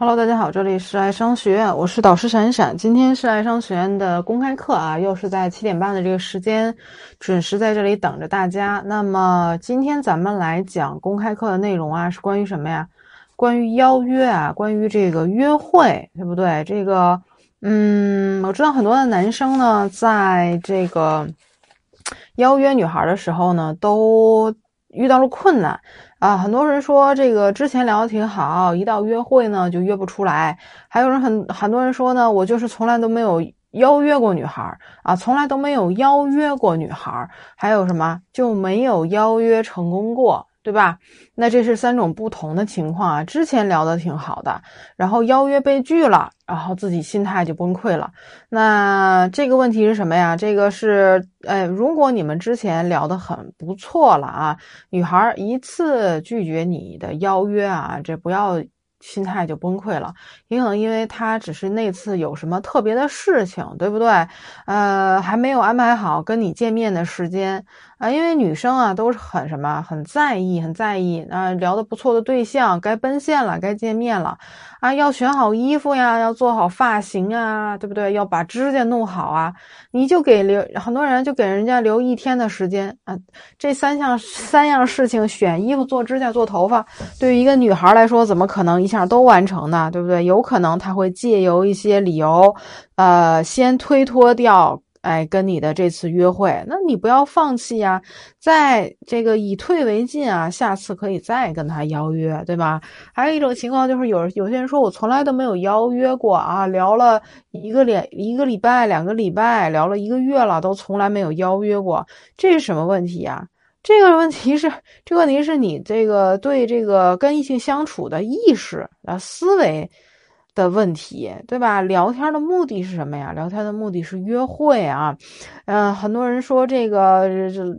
Hello，大家好，这里是爱商学院，我是导师闪闪。今天是爱商学院的公开课啊，又是在七点半的这个时间，准时在这里等着大家。那么今天咱们来讲公开课的内容啊，是关于什么呀？关于邀约啊，关于这个约会，对不对？这个，嗯，我知道很多的男生呢，在这个邀约女孩的时候呢，都遇到了困难。啊，很多人说这个之前聊的挺好，一到约会呢就约不出来。还有人很很多人说呢，我就是从来都没有邀约过女孩啊，从来都没有邀约过女孩还有什么就没有邀约成功过。对吧？那这是三种不同的情况啊。之前聊的挺好的，然后邀约被拒了，然后自己心态就崩溃了。那这个问题是什么呀？这个是，哎，如果你们之前聊的很不错了啊，女孩一次拒绝你的邀约啊，这不要。心态就崩溃了，也可能因为他只是那次有什么特别的事情，对不对？呃，还没有安排好跟你见面的时间啊。因为女生啊都是很什么，很在意，很在意啊。聊得不错的对象该奔现了，该见面了啊，要选好衣服呀，要做好发型啊，对不对？要把指甲弄好啊。你就给留很多人就给人家留一天的时间啊。这三项三样事情，选衣服、做指甲、做头发，对于一个女孩来说，怎么可能？一下都完成呢，对不对？有可能他会借由一些理由，呃，先推脱掉，哎，跟你的这次约会。那你不要放弃呀，在这个以退为进啊，下次可以再跟他邀约，对吧？还有一种情况就是有有些人说我从来都没有邀约过啊，聊了一个两一个礼拜、两个礼拜，聊了一个月了，都从来没有邀约过，这是什么问题呀？这个问题是，这个问题是你这个对这个跟异性相处的意识啊思维的问题，对吧？聊天的目的是什么呀？聊天的目的是约会啊。嗯，很多人说这个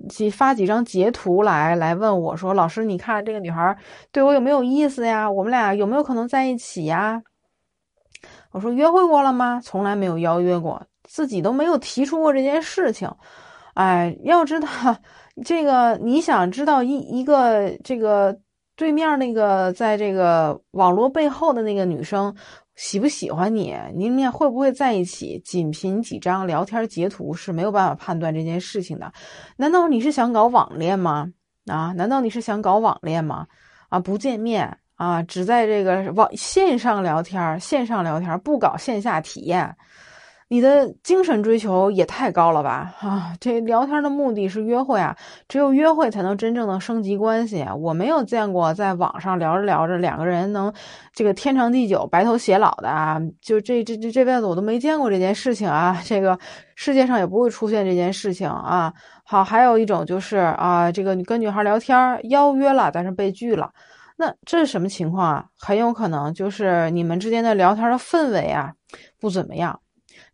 这发几张截图来来问我说，老师，你看这个女孩对我有没有意思呀？我们俩有没有可能在一起呀？我说约会过了吗？从来没有邀约过，自己都没有提出过这件事情。哎，要知道。这个你想知道一一个这个对面那个在这个网络背后的那个女生喜不喜欢你，你们俩会不会在一起？仅凭几张聊天截图是没有办法判断这件事情的。难道你是想搞网恋吗？啊？难道你是想搞网恋吗？啊？不见面啊？只在这个网线上聊天，线上聊天不搞线下体验。你的精神追求也太高了吧！啊，这聊天的目的是约会啊，只有约会才能真正的升级关系。我没有见过在网上聊着聊着两个人能这个天长地久、白头偕老的啊！就这这这这辈子我都没见过这件事情啊！这个世界上也不会出现这件事情啊！好，还有一种就是啊，这个你跟女孩聊天邀约了，但是被拒了，那这是什么情况啊？很有可能就是你们之间的聊天的氛围啊不怎么样。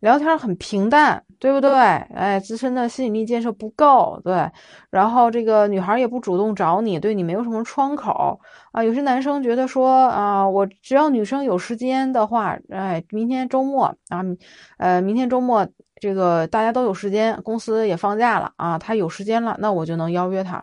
聊天很平淡，对不对？哎，自身的吸引力建设不够，对。然后这个女孩也不主动找你，对你没有什么窗口啊。有些男生觉得说啊，我只要女生有时间的话，哎，明天周末啊，呃，明天周末这个大家都有时间，公司也放假了啊，他有时间了，那我就能邀约他。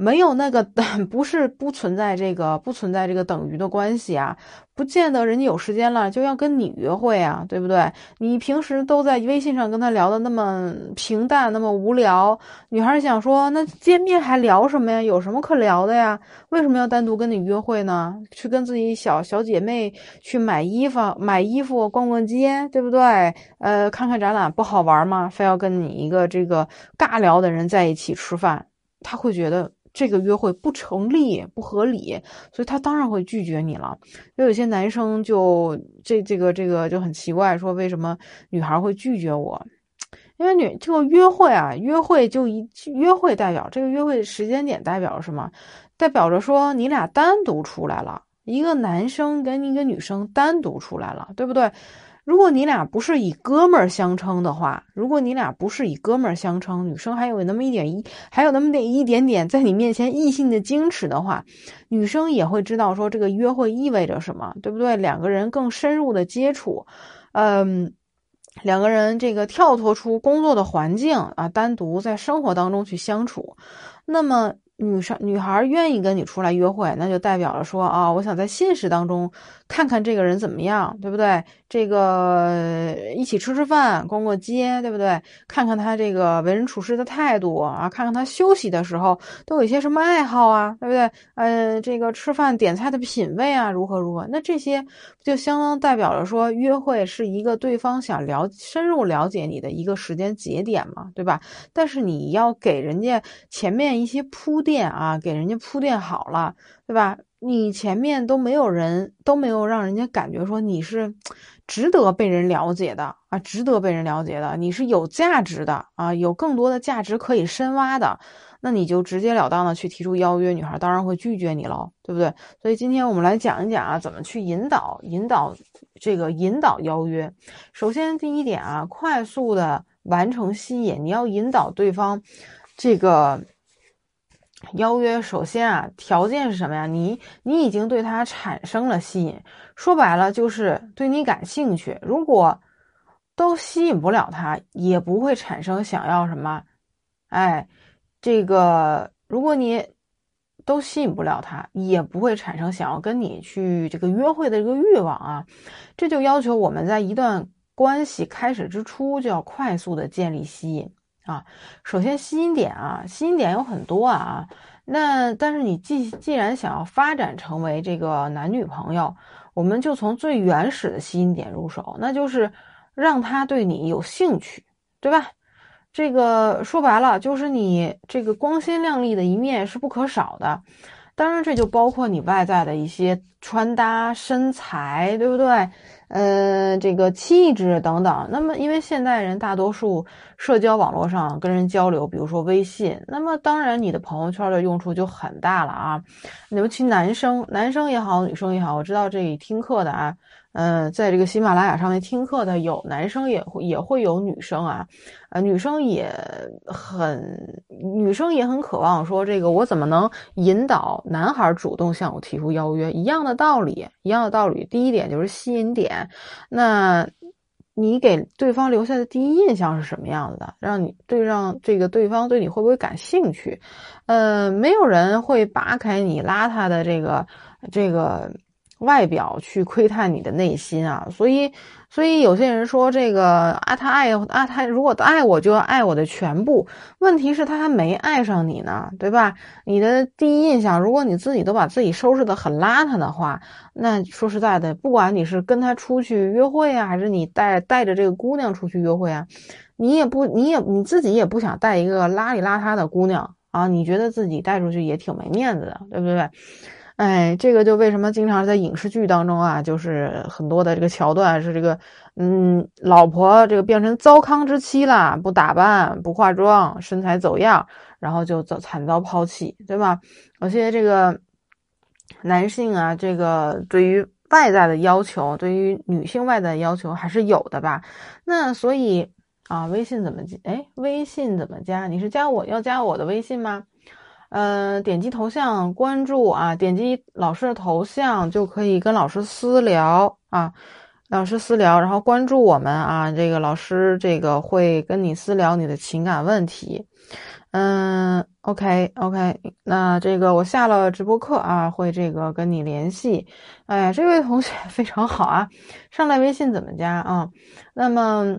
没有那个，不是不存在这个，不存在这个等于的关系啊，不见得人家有时间了就要跟你约会啊，对不对？你平时都在微信上跟他聊的那么平淡，那么无聊，女孩想说，那见面还聊什么呀？有什么可聊的呀？为什么要单独跟你约会呢？去跟自己小小姐妹去买衣服、买衣服、逛逛街，对不对？呃，看看展览不好玩吗？非要跟你一个这个尬聊的人在一起吃饭，他会觉得。这个约会不成立、不合理，所以他当然会拒绝你了。就有些男生就这这个这个就很奇怪，说为什么女孩会拒绝我？因为女这个约会啊，约会就一约会代表这个约会时间点代表什么？代表着说你俩单独出来了，一个男生跟一个女生单独出来了，对不对？如果你俩不是以哥们儿相称的话，如果你俩不是以哥们儿相称，女生还有那么一点一，还有那么点一点点在你面前异性的矜持的话，女生也会知道说这个约会意味着什么，对不对？两个人更深入的接触，嗯，两个人这个跳脱出工作的环境啊，单独在生活当中去相处，那么女生女孩愿意跟你出来约会，那就代表了说啊，我想在现实当中看看这个人怎么样，对不对？这个一起吃吃饭、逛逛街，对不对？看看他这个为人处事的态度啊，看看他休息的时候都有一些什么爱好啊，对不对？呃，这个吃饭点菜的品味啊，如何如何？那这些就相当代表了说，约会是一个对方想了深入了解你的一个时间节点嘛，对吧？但是你要给人家前面一些铺垫啊，给人家铺垫好了，对吧？你前面都没有人都没有让人家感觉说你是值得被人了解的啊，值得被人了解的，你是有价值的啊，有更多的价值可以深挖的，那你就直截了当的去提出邀约，女孩当然会拒绝你喽，对不对？所以今天我们来讲一讲啊，怎么去引导引导这个引导邀约。首先第一点啊，快速的完成吸引，你要引导对方这个。邀约首先啊，条件是什么呀？你你已经对他产生了吸引，说白了就是对你感兴趣。如果都吸引不了他，也不会产生想要什么。哎，这个如果你都吸引不了他，也不会产生想要跟你去这个约会的这个欲望啊。这就要求我们在一段关系开始之初就要快速的建立吸引。啊，首先吸引点啊，吸引点有很多啊。那但是你既既然想要发展成为这个男女朋友，我们就从最原始的吸引点入手，那就是让他对你有兴趣，对吧？这个说白了就是你这个光鲜亮丽的一面是不可少的。当然，这就包括你外在的一些穿搭、身材，对不对？嗯，这个气质等等。那么，因为现代人大多数社交网络上跟人交流，比如说微信，那么当然你的朋友圈的用处就很大了啊。尤其男生，男生也好，女生也好，我知道这里听课的啊。嗯，在这个喜马拉雅上面听课的有男生也会也会有女生啊，呃，女生也很女生也很渴望说这个我怎么能引导男孩主动向我提出邀约？一样的道理，一样的道理。第一点就是吸引点，那你给对方留下的第一印象是什么样子的？让你对让这个对方对你会不会感兴趣？呃，没有人会扒开你邋遢的这个这个。外表去窥探你的内心啊，所以，所以有些人说这个啊，他爱啊，他如果爱我，就要爱我的全部。问题是，他还没爱上你呢，对吧？你的第一印象，如果你自己都把自己收拾的很邋遢的话，那说实在的，不管你是跟他出去约会啊，还是你带带着这个姑娘出去约会啊，你也不，你也你自己也不想带一个邋里邋遢的姑娘啊，你觉得自己带出去也挺没面子的，对不对？哎，这个就为什么经常在影视剧当中啊，就是很多的这个桥段是这个，嗯，老婆这个变成糟糠之妻了，不打扮不化妆，身材走样，然后就遭惨遭抛弃，对吧？有些这个男性啊，这个对于外在的要求，对于女性外在的要求还是有的吧？那所以啊，微信怎么加？哎，微信怎么加？你是加我要加我的微信吗？嗯，点击头像关注啊，点击老师的头像就可以跟老师私聊啊，老师私聊，然后关注我们啊，这个老师这个会跟你私聊你的情感问题。嗯，OK OK，那这个我下了直播课啊，会这个跟你联系。哎，这位同学 非常好啊，上来微信怎么加啊？那么。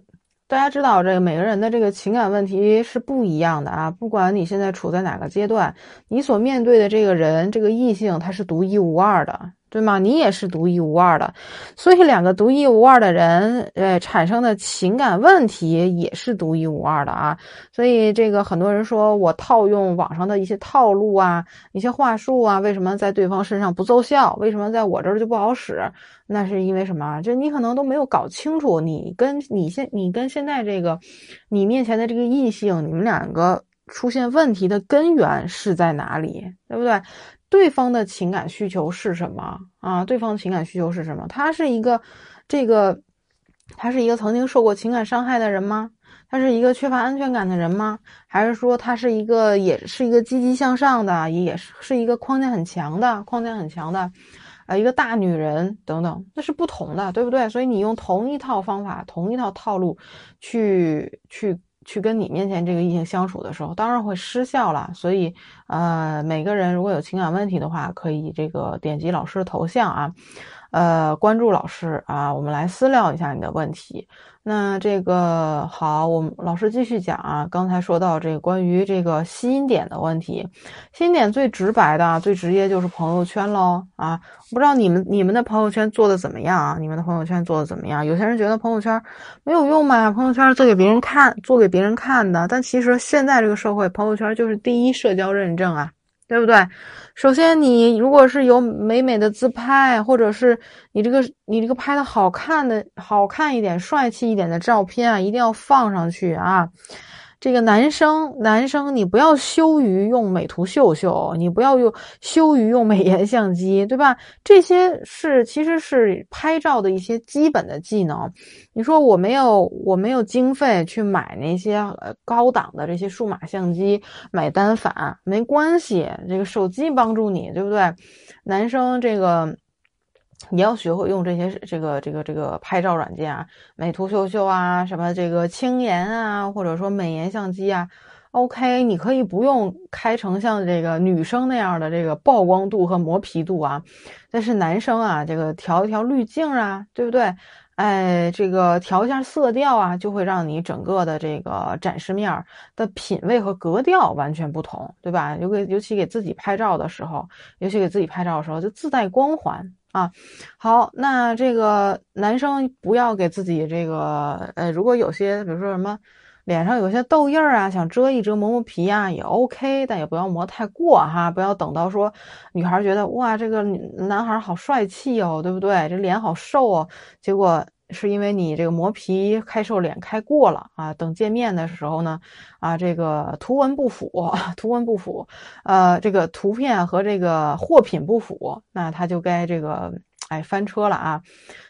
大家知道，这个每个人的这个情感问题是不一样的啊。不管你现在处在哪个阶段，你所面对的这个人，这个异性，他是独一无二的。对吗？你也是独一无二的，所以两个独一无二的人，呃，产生的情感问题也是独一无二的啊。所以这个很多人说我套用网上的一些套路啊，一些话术啊，为什么在对方身上不奏效？为什么在我这儿就不好使？那是因为什么？就你可能都没有搞清楚，你跟你现你跟现在这个你面前的这个异性，你们两个出现问题的根源是在哪里？对不对？对方的情感需求是什么啊？对方的情感需求是什么？他是一个，这个，他是一个曾经受过情感伤害的人吗？他是一个缺乏安全感的人吗？还是说他是一个，也是一个积极向上的，也是是一个框架很强的，框架很强的，呃，一个大女人等等，那是不同的，对不对？所以你用同一套方法，同一套套路，去去。去跟你面前这个异性相处的时候，当然会失效了。所以，呃，每个人如果有情感问题的话，可以这个点击老师的头像啊。呃，关注老师啊，我们来私聊一下你的问题。那这个好，我们老师继续讲啊。刚才说到这个关于这个吸引点的问题，吸引点最直白的、最直接就是朋友圈喽啊。不知道你们你们的朋友圈做的怎么样啊？你们的朋友圈做的怎么样？有些人觉得朋友圈没有用嘛，朋友圈做给别人看，做给别人看的。但其实现在这个社会，朋友圈就是第一社交认证啊。对不对？首先，你如果是有美美的自拍，或者是你这个你这个拍的好看的、好看一点、帅气一点的照片啊，一定要放上去啊。这个男生，男生，你不要羞于用美图秀秀，你不要用羞于用美颜相机，对吧？这些是其实是拍照的一些基本的技能。你说我没有，我没有经费去买那些呃高档的这些数码相机，买单反没关系，这个手机帮助你，对不对？男生这个。你要学会用这些这个这个这个拍照软件啊，美图秀秀啊，什么这个轻颜啊，或者说美颜相机啊，OK，你可以不用开成像这个女生那样的这个曝光度和磨皮度啊，但是男生啊，这个调一调滤镜啊，对不对？哎，这个调一下色调啊，就会让你整个的这个展示面的品味和格调完全不同，对吧？尤给尤其给自己拍照的时候，尤其给自己拍照的时候，就自带光环。啊，好，那这个男生不要给自己这个，呃，如果有些，比如说什么脸上有些痘印儿啊，想遮一遮、磨磨皮啊，也 OK，但也不要磨太过哈，不要等到说女孩觉得哇，这个男孩好帅气哦，对不对？这脸好瘦哦，结果。是因为你这个磨皮开瘦脸开过了啊，等见面的时候呢，啊，这个图文不符，图文不符，呃，这个图片和这个货品不符，那他就该这个哎翻车了啊。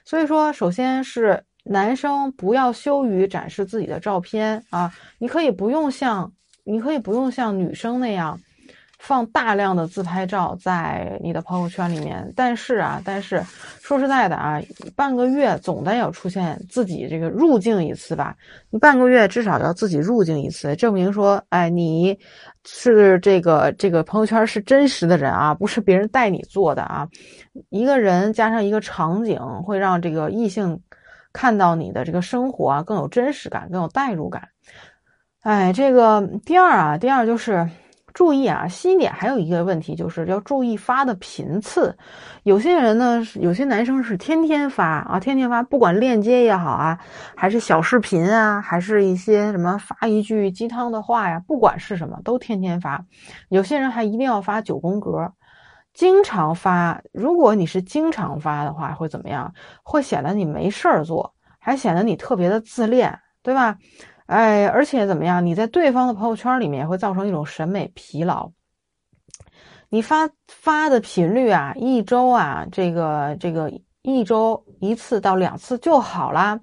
所以说，首先是男生不要羞于展示自己的照片啊，你可以不用像，你可以不用像女生那样。放大量的自拍照在你的朋友圈里面，但是啊，但是说实在的啊，半个月总得要出现自己这个入镜一次吧？你半个月至少要自己入镜一次，证明说，哎，你是这个这个朋友圈是真实的人啊，不是别人带你做的啊。一个人加上一个场景，会让这个异性看到你的这个生活啊更有真实感，更有代入感。哎，这个第二啊，第二就是。注意啊，新点还有一个问题，就是要注意发的频次。有些人呢，有些男生是天天发啊，天天发，不管链接也好啊，还是小视频啊，还是一些什么发一句鸡汤的话呀，不管是什么，都天天发。有些人还一定要发九宫格，经常发。如果你是经常发的话，会怎么样？会显得你没事儿做，还显得你特别的自恋，对吧？哎，而且怎么样？你在对方的朋友圈里面会造成一种审美疲劳。你发发的频率啊，一周啊，这个这个一周一次到两次就好啦。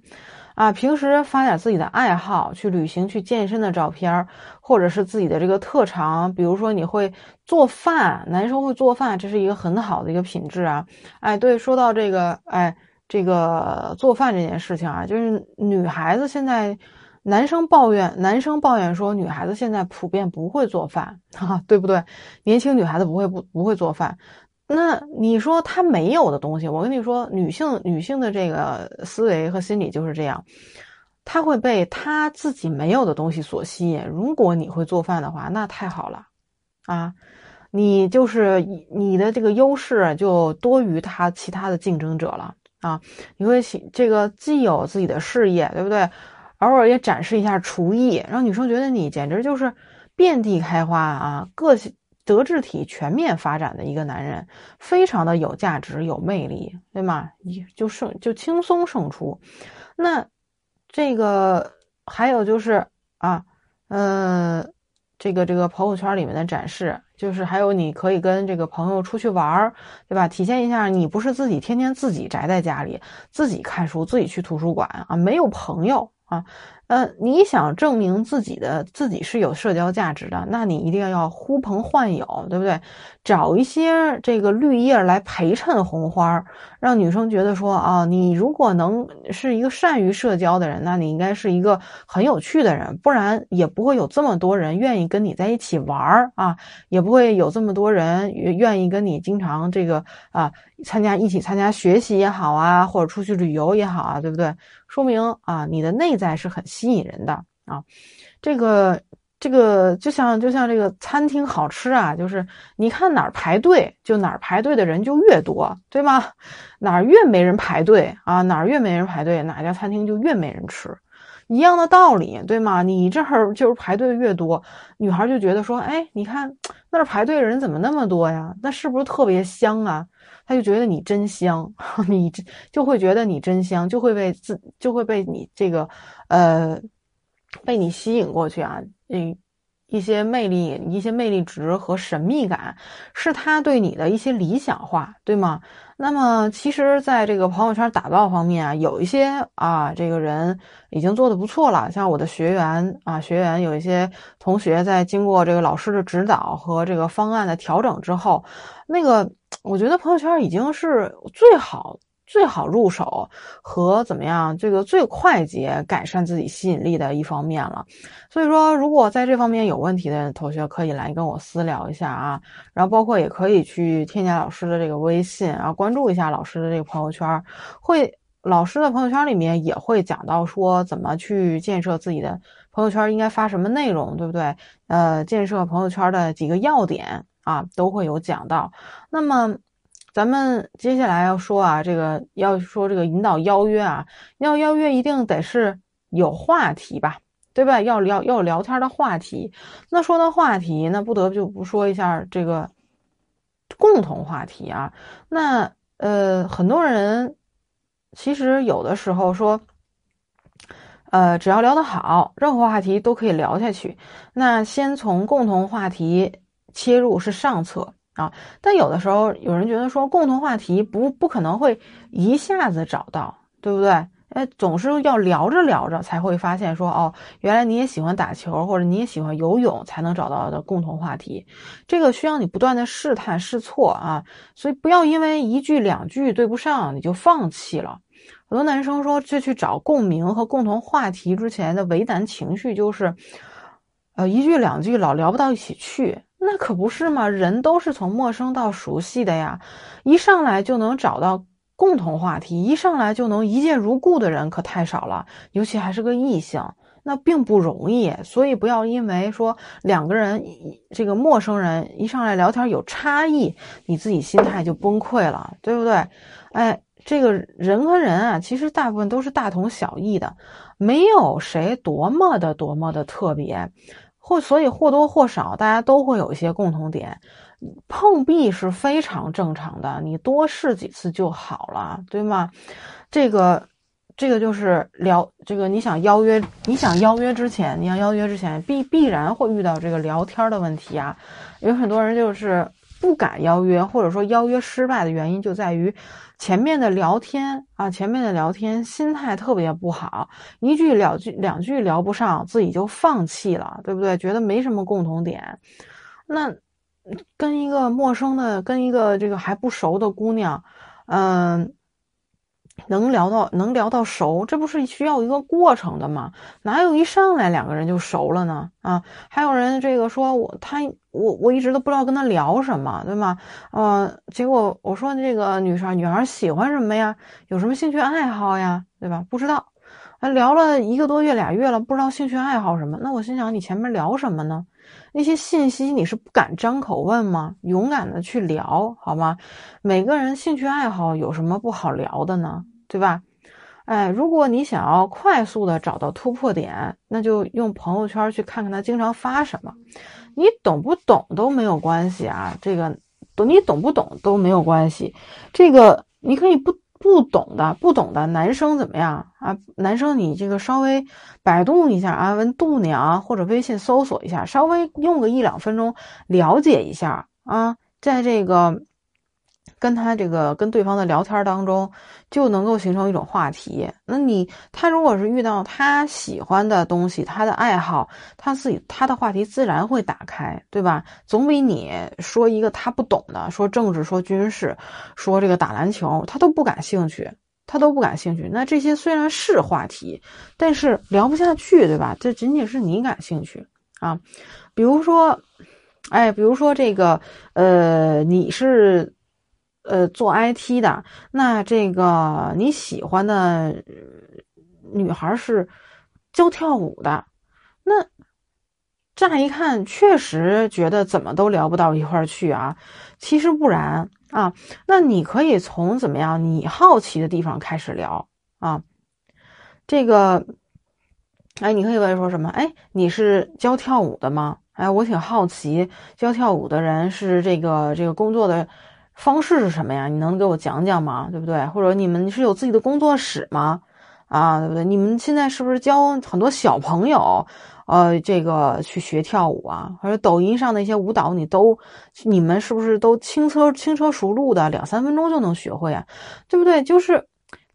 啊，平时发点自己的爱好，去旅行、去健身的照片，或者是自己的这个特长，比如说你会做饭，男生会做饭，这是一个很好的一个品质啊。哎，对，说到这个，哎，这个做饭这件事情啊，就是女孩子现在。男生抱怨，男生抱怨说，女孩子现在普遍不会做饭，哈，对不对？年轻女孩子不会不不会做饭，那你说她没有的东西，我跟你说，女性女性的这个思维和心理就是这样，她会被她自己没有的东西所吸引。如果你会做饭的话，那太好了，啊，你就是你的这个优势就多于他其他的竞争者了啊，你会这个既有自己的事业，对不对？偶尔也展示一下厨艺，让女生觉得你简直就是遍地开花啊，个性德智体全面发展的一个男人，非常的有价值、有魅力，对吗？就胜就轻松胜出。那这个还有就是啊，呃，这个这个朋友圈里面的展示，就是还有你可以跟这个朋友出去玩儿，对吧？体现一下你不是自己天天自己宅在家里，自己看书，自己去图书馆啊，没有朋友。啊，呃，你想证明自己的自己是有社交价值的，那你一定要呼朋唤友，对不对？找一些这个绿叶来陪衬红花，让女生觉得说啊，你如果能是一个善于社交的人，那你应该是一个很有趣的人，不然也不会有这么多人愿意跟你在一起玩儿啊，也不会有这么多人愿意跟你经常这个啊参加一起参加学习也好啊，或者出去旅游也好啊，对不对？说明啊，你的内在是很吸引人的啊，这个。这个就像就像这个餐厅好吃啊，就是你看哪儿排队，就哪儿排队的人就越多，对吗？哪儿越没人排队啊，哪儿越没人排队，哪家餐厅就越没人吃，一样的道理，对吗？你这儿就是排队越多，女孩就觉得说，哎，你看那儿排队的人怎么那么多呀？那是不是特别香啊？他就觉得你真香，你就会觉得你真香，就会被自就会被你这个呃被你吸引过去啊。嗯，一些魅力、一些魅力值和神秘感，是他对你的一些理想化，对吗？那么，其实，在这个朋友圈打造方面啊，有一些啊，这个人已经做的不错了。像我的学员啊，学员有一些同学在经过这个老师的指导和这个方案的调整之后，那个我觉得朋友圈已经是最好。最好入手和怎么样，这个最快捷改善自己吸引力的一方面了。所以说，如果在这方面有问题的同学，可以来跟我私聊一下啊。然后包括也可以去添加老师的这个微信，然后关注一下老师的这个朋友圈。会老师的朋友圈里面也会讲到说怎么去建设自己的朋友圈，应该发什么内容，对不对？呃，建设朋友圈的几个要点啊，都会有讲到。那么。咱们接下来要说啊，这个要说这个引导邀约啊，要邀约一定得是有话题吧，对吧？要聊要聊天的话题。那说到话题，那不得不就不说一下这个共同话题啊。那呃，很多人其实有的时候说，呃，只要聊得好，任何话题都可以聊下去。那先从共同话题切入是上策。啊，但有的时候有人觉得说共同话题不不可能会一下子找到，对不对？哎，总是要聊着聊着才会发现说哦，原来你也喜欢打球，或者你也喜欢游泳，才能找到的共同话题。这个需要你不断的试探试错啊，所以不要因为一句两句对不上你就放弃了。很多男生说，就去找共鸣和共同话题之前的为难情绪就是，呃，一句两句老聊不到一起去。那可不是嘛，人都是从陌生到熟悉的呀，一上来就能找到共同话题，一上来就能一见如故的人可太少了，尤其还是个异性，那并不容易。所以不要因为说两个人这个陌生人一上来聊天有差异，你自己心态就崩溃了，对不对？哎，这个人和人啊，其实大部分都是大同小异的，没有谁多么的多么的特别。或所以或多或少，大家都会有一些共同点，碰壁是非常正常的，你多试几次就好了，对吗？这个，这个就是聊这个，你想邀约，你想邀约之前，你要邀约之前必必然会遇到这个聊天的问题啊，有很多人就是不敢邀约，或者说邀约失败的原因就在于。前面的聊天啊，前面的聊天心态特别不好，一句两句两句聊不上，自己就放弃了，对不对？觉得没什么共同点，那跟一个陌生的，跟一个这个还不熟的姑娘，嗯。能聊到能聊到熟，这不是需要一个过程的吗？哪有一上来两个人就熟了呢？啊，还有人这个说我他我我一直都不知道跟他聊什么，对吗？呃，结果我说这个女生女孩喜欢什么呀？有什么兴趣爱好呀？对吧？不知道，聊了一个多月俩月了，不知道兴趣爱好什么。那我心想，你前面聊什么呢？那些信息你是不敢张口问吗？勇敢的去聊好吗？每个人兴趣爱好有什么不好聊的呢？对吧？哎，如果你想要快速的找到突破点，那就用朋友圈去看看他经常发什么。你懂不懂都没有关系啊，这个懂你懂不懂都没有关系。这个你可以不不懂的，不懂的男生怎么样啊？男生你这个稍微百度一下啊，问度娘或者微信搜索一下，稍微用个一两分钟了解一下啊，在这个。跟他这个跟对方的聊天当中，就能够形成一种话题。那你他如果是遇到他喜欢的东西，他的爱好，他自己他的话题自然会打开，对吧？总比你说一个他不懂的，说政治、说军事、说这个打篮球，他都不感兴趣，他都不感兴趣。那这些虽然是话题，但是聊不下去，对吧？这仅仅是你感兴趣啊，比如说。哎，比如说这个，呃，你是，呃，做 IT 的，那这个你喜欢的女孩是教跳舞的，那乍一看确实觉得怎么都聊不到一块儿去啊，其实不然啊，那你可以从怎么样你好奇的地方开始聊啊，这个，哎，你可以问说什么？哎，你是教跳舞的吗？哎，我挺好奇，教跳舞的人是这个这个工作的方式是什么呀？你能给我讲讲吗？对不对？或者你们是有自己的工作室吗？啊，对不对？你们现在是不是教很多小朋友，呃，这个去学跳舞啊？或者抖音上的一些舞蹈，你都你们是不是都轻车轻车熟路的，两三分钟就能学会啊？对不对？就是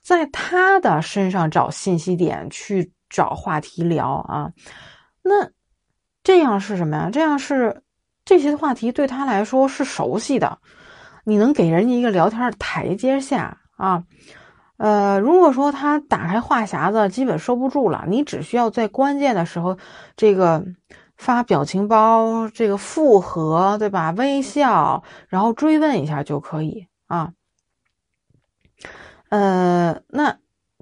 在他的身上找信息点，去找话题聊啊，那。这样是什么呀？这样是这些话题对他来说是熟悉的，你能给人家一个聊天台阶下啊。呃，如果说他打开话匣子基本收不住了，你只需要在关键的时候这个发表情包，这个复合，对吧？微笑，然后追问一下就可以啊。呃，那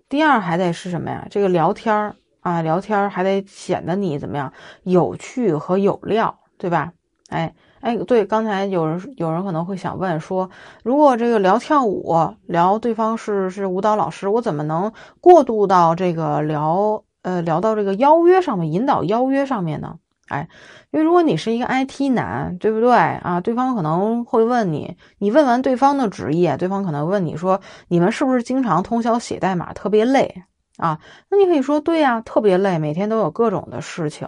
第二还得是什么呀？这个聊天儿。啊，聊天还得显得你怎么样有趣和有料，对吧？哎哎，对，刚才有人有人可能会想问说，如果这个聊跳舞，聊对方是是舞蹈老师，我怎么能过渡到这个聊呃聊到这个邀约上面，引导邀约上面呢？哎，因为如果你是一个 IT 男，对不对啊？对方可能会问你，你问完对方的职业，对方可能问你说，你们是不是经常通宵写代码，特别累？啊，那你可以说对呀，特别累，每天都有各种的事情，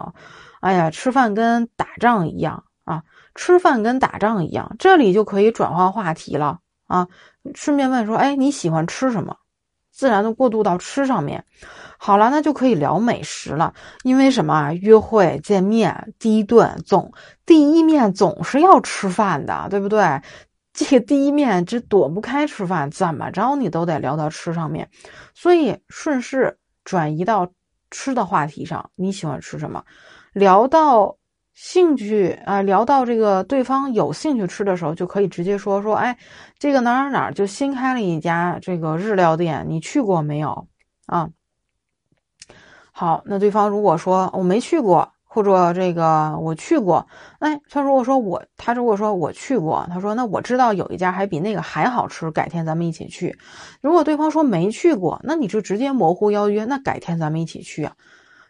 哎呀，吃饭跟打仗一样啊，吃饭跟打仗一样，这里就可以转换话题了啊，顺便问说，哎，你喜欢吃什么？自然的过渡到吃上面，好了，那就可以聊美食了，因为什么啊？约会见面第一顿总第一面总是要吃饭的，对不对？这个第一面这躲不开吃饭，怎么着你都得聊到吃上面，所以顺势转移到吃的话题上。你喜欢吃什么？聊到兴趣啊，聊到这个对方有兴趣吃的时候，就可以直接说说，哎，这个哪哪哪就新开了一家这个日料店，你去过没有啊？好，那对方如果说我没去过。或者这个我去过，哎，他如果说我，他如果说我去过，他说那我知道有一家还比那个还好吃，改天咱们一起去。如果对方说没去过，那你就直接模糊邀约，那改天咱们一起去啊，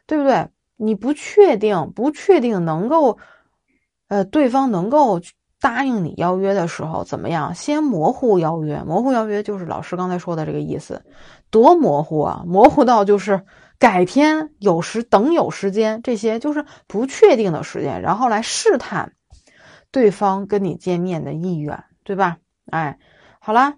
对不对？你不确定，不确定能够，呃，对方能够答应你邀约的时候怎么样？先模糊邀约，模糊邀约就是老师刚才说的这个意思，多模糊啊，模糊到就是。改天有时等有时间，这些就是不确定的时间，然后来试探对方跟你见面的意愿，对吧？哎，好了，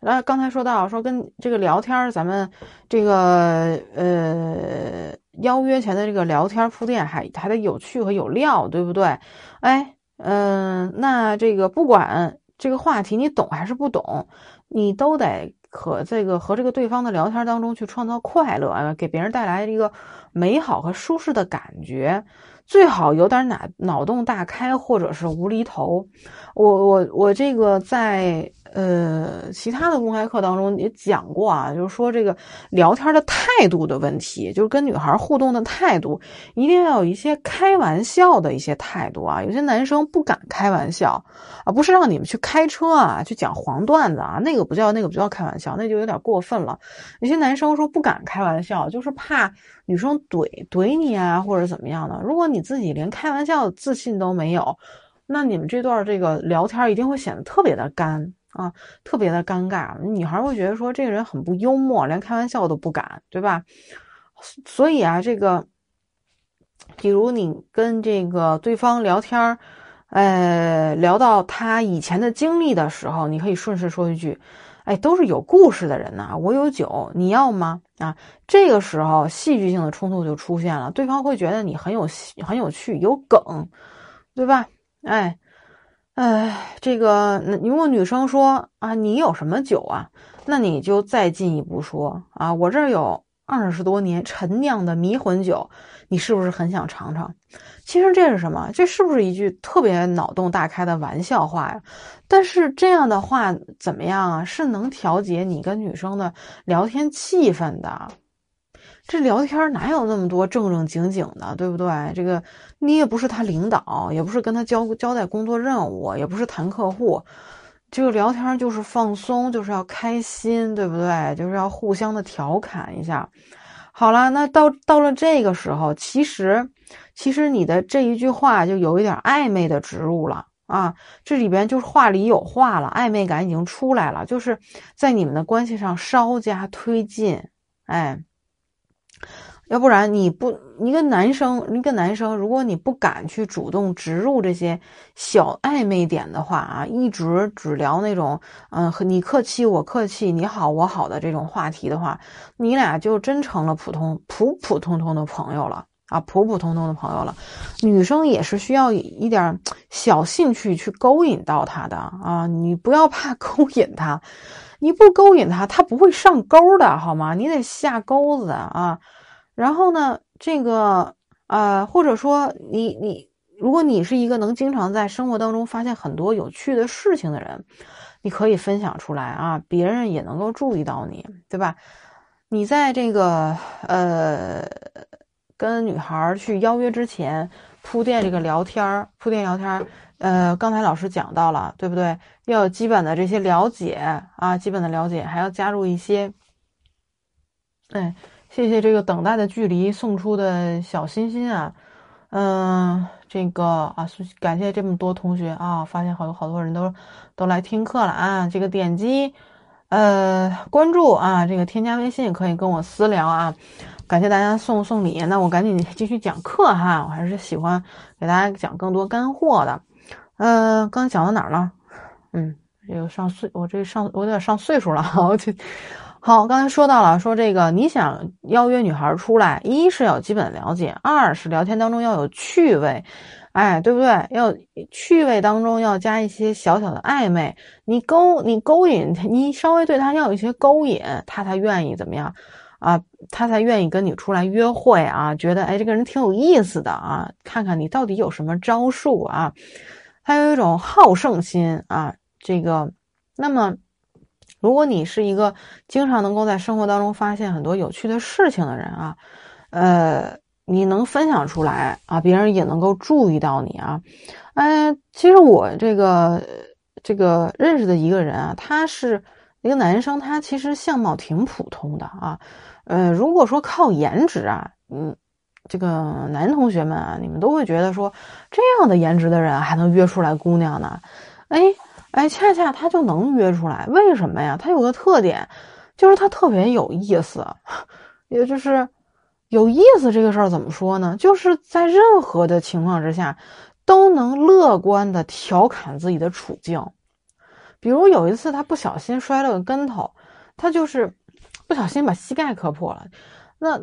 那刚才说到说跟这个聊天，咱们这个呃邀约前的这个聊天铺垫还还得有趣和有料，对不对？哎，嗯，那这个不管这个话题你懂还是不懂，你都得。和这个和这个对方的聊天当中去创造快乐，给别人带来一个美好和舒适的感觉，最好有点脑脑洞大开或者是无厘头。我我我这个在。呃，其他的公开课当中也讲过啊，就是说这个聊天的态度的问题，就是跟女孩互动的态度，一定要有一些开玩笑的一些态度啊。有些男生不敢开玩笑啊，不是让你们去开车啊，去讲黄段子啊，那个不叫那个不叫开玩笑，那就有点过分了。有些男生说不敢开玩笑，就是怕女生怼怼你啊，或者怎么样的。如果你自己连开玩笑的自信都没有，那你们这段这个聊天一定会显得特别的干。啊，特别的尴尬，女孩会觉得说这个人很不幽默，连开玩笑都不敢，对吧？所以啊，这个，比如你跟这个对方聊天儿呃，聊到他以前的经历的时候，你可以顺势说一句：“哎，都是有故事的人呐，我有酒，你要吗？”啊，这个时候戏剧性的冲突就出现了，对方会觉得你很有很有趣，有梗，对吧？哎，哎，这个那如果女生说啊，你有什么酒啊？那你就再进一步说啊，我这儿有二十多年陈酿的迷魂酒，你是不是很想尝尝？其实这是什么？这是不是一句特别脑洞大开的玩笑话呀？但是这样的话怎么样啊？是能调节你跟女生的聊天气氛的。这聊天哪有那么多正正经经的，对不对？这个你也不是他领导，也不是跟他交交代工作任务，也不是谈客户。这个聊天就是放松，就是要开心，对不对？就是要互相的调侃一下。好了，那到到了这个时候，其实，其实你的这一句话就有一点暧昧的植入了啊。这里边就是话里有话了，暧昧感已经出来了，就是在你们的关系上稍加推进，哎。要不然你不，一个男生，一个男生，如果你不敢去主动植入这些小暧昧点的话啊，一直只聊那种，嗯，你客气我客气，你好我好的这种话题的话，你俩就真成了普通普普通通的朋友了啊，普普通通的朋友了。女生也是需要一点小兴趣去勾引到他的啊，你不要怕勾引他，你不勾引他，他不会上钩的好吗？你得下钩子啊。然后呢，这个啊，或者说你你，如果你是一个能经常在生活当中发现很多有趣的事情的人，你可以分享出来啊，别人也能够注意到你，对吧？你在这个呃跟女孩去邀约之前铺垫这个聊天儿铺垫聊天儿呃，刚才老师讲到了，对不对？要有基本的这些了解啊，基本的了解，还要加入一些，哎。谢谢这个等待的距离送出的小心心啊，嗯，这个啊，感谢这么多同学啊，发现好多好多人都都来听课了啊，这个点击呃关注啊，这个添加微信可以跟我私聊啊，感谢大家送送礼，那我赶紧继续讲课哈，我还是喜欢给大家讲更多干货的，嗯，刚讲到哪儿了？嗯，这个上岁，我这上我有点上岁数了，我去。好，刚才说到了，说这个你想邀约女孩出来，一是要基本了解，二是聊天当中要有趣味，哎，对不对？要趣味当中要加一些小小的暧昧，你勾你勾引，你稍微对他要有一些勾引，他才愿意怎么样啊？他才愿意跟你出来约会啊？觉得哎，这个人挺有意思的啊，看看你到底有什么招数啊？他有一种好胜心啊，这个，那么。如果你是一个经常能够在生活当中发现很多有趣的事情的人啊，呃，你能分享出来啊，别人也能够注意到你啊。哎，其实我这个这个认识的一个人啊，他是一个男生，他其实相貌挺普通的啊。呃，如果说靠颜值啊，嗯，这个男同学们啊，你们都会觉得说这样的颜值的人还能约出来姑娘呢？哎。哎，恰恰他就能约出来，为什么呀？他有个特点，就是他特别有意思，也就是有意思这个事儿怎么说呢？就是在任何的情况之下，都能乐观的调侃自己的处境。比如有一次他不小心摔了个跟头，他就是不小心把膝盖磕破了，那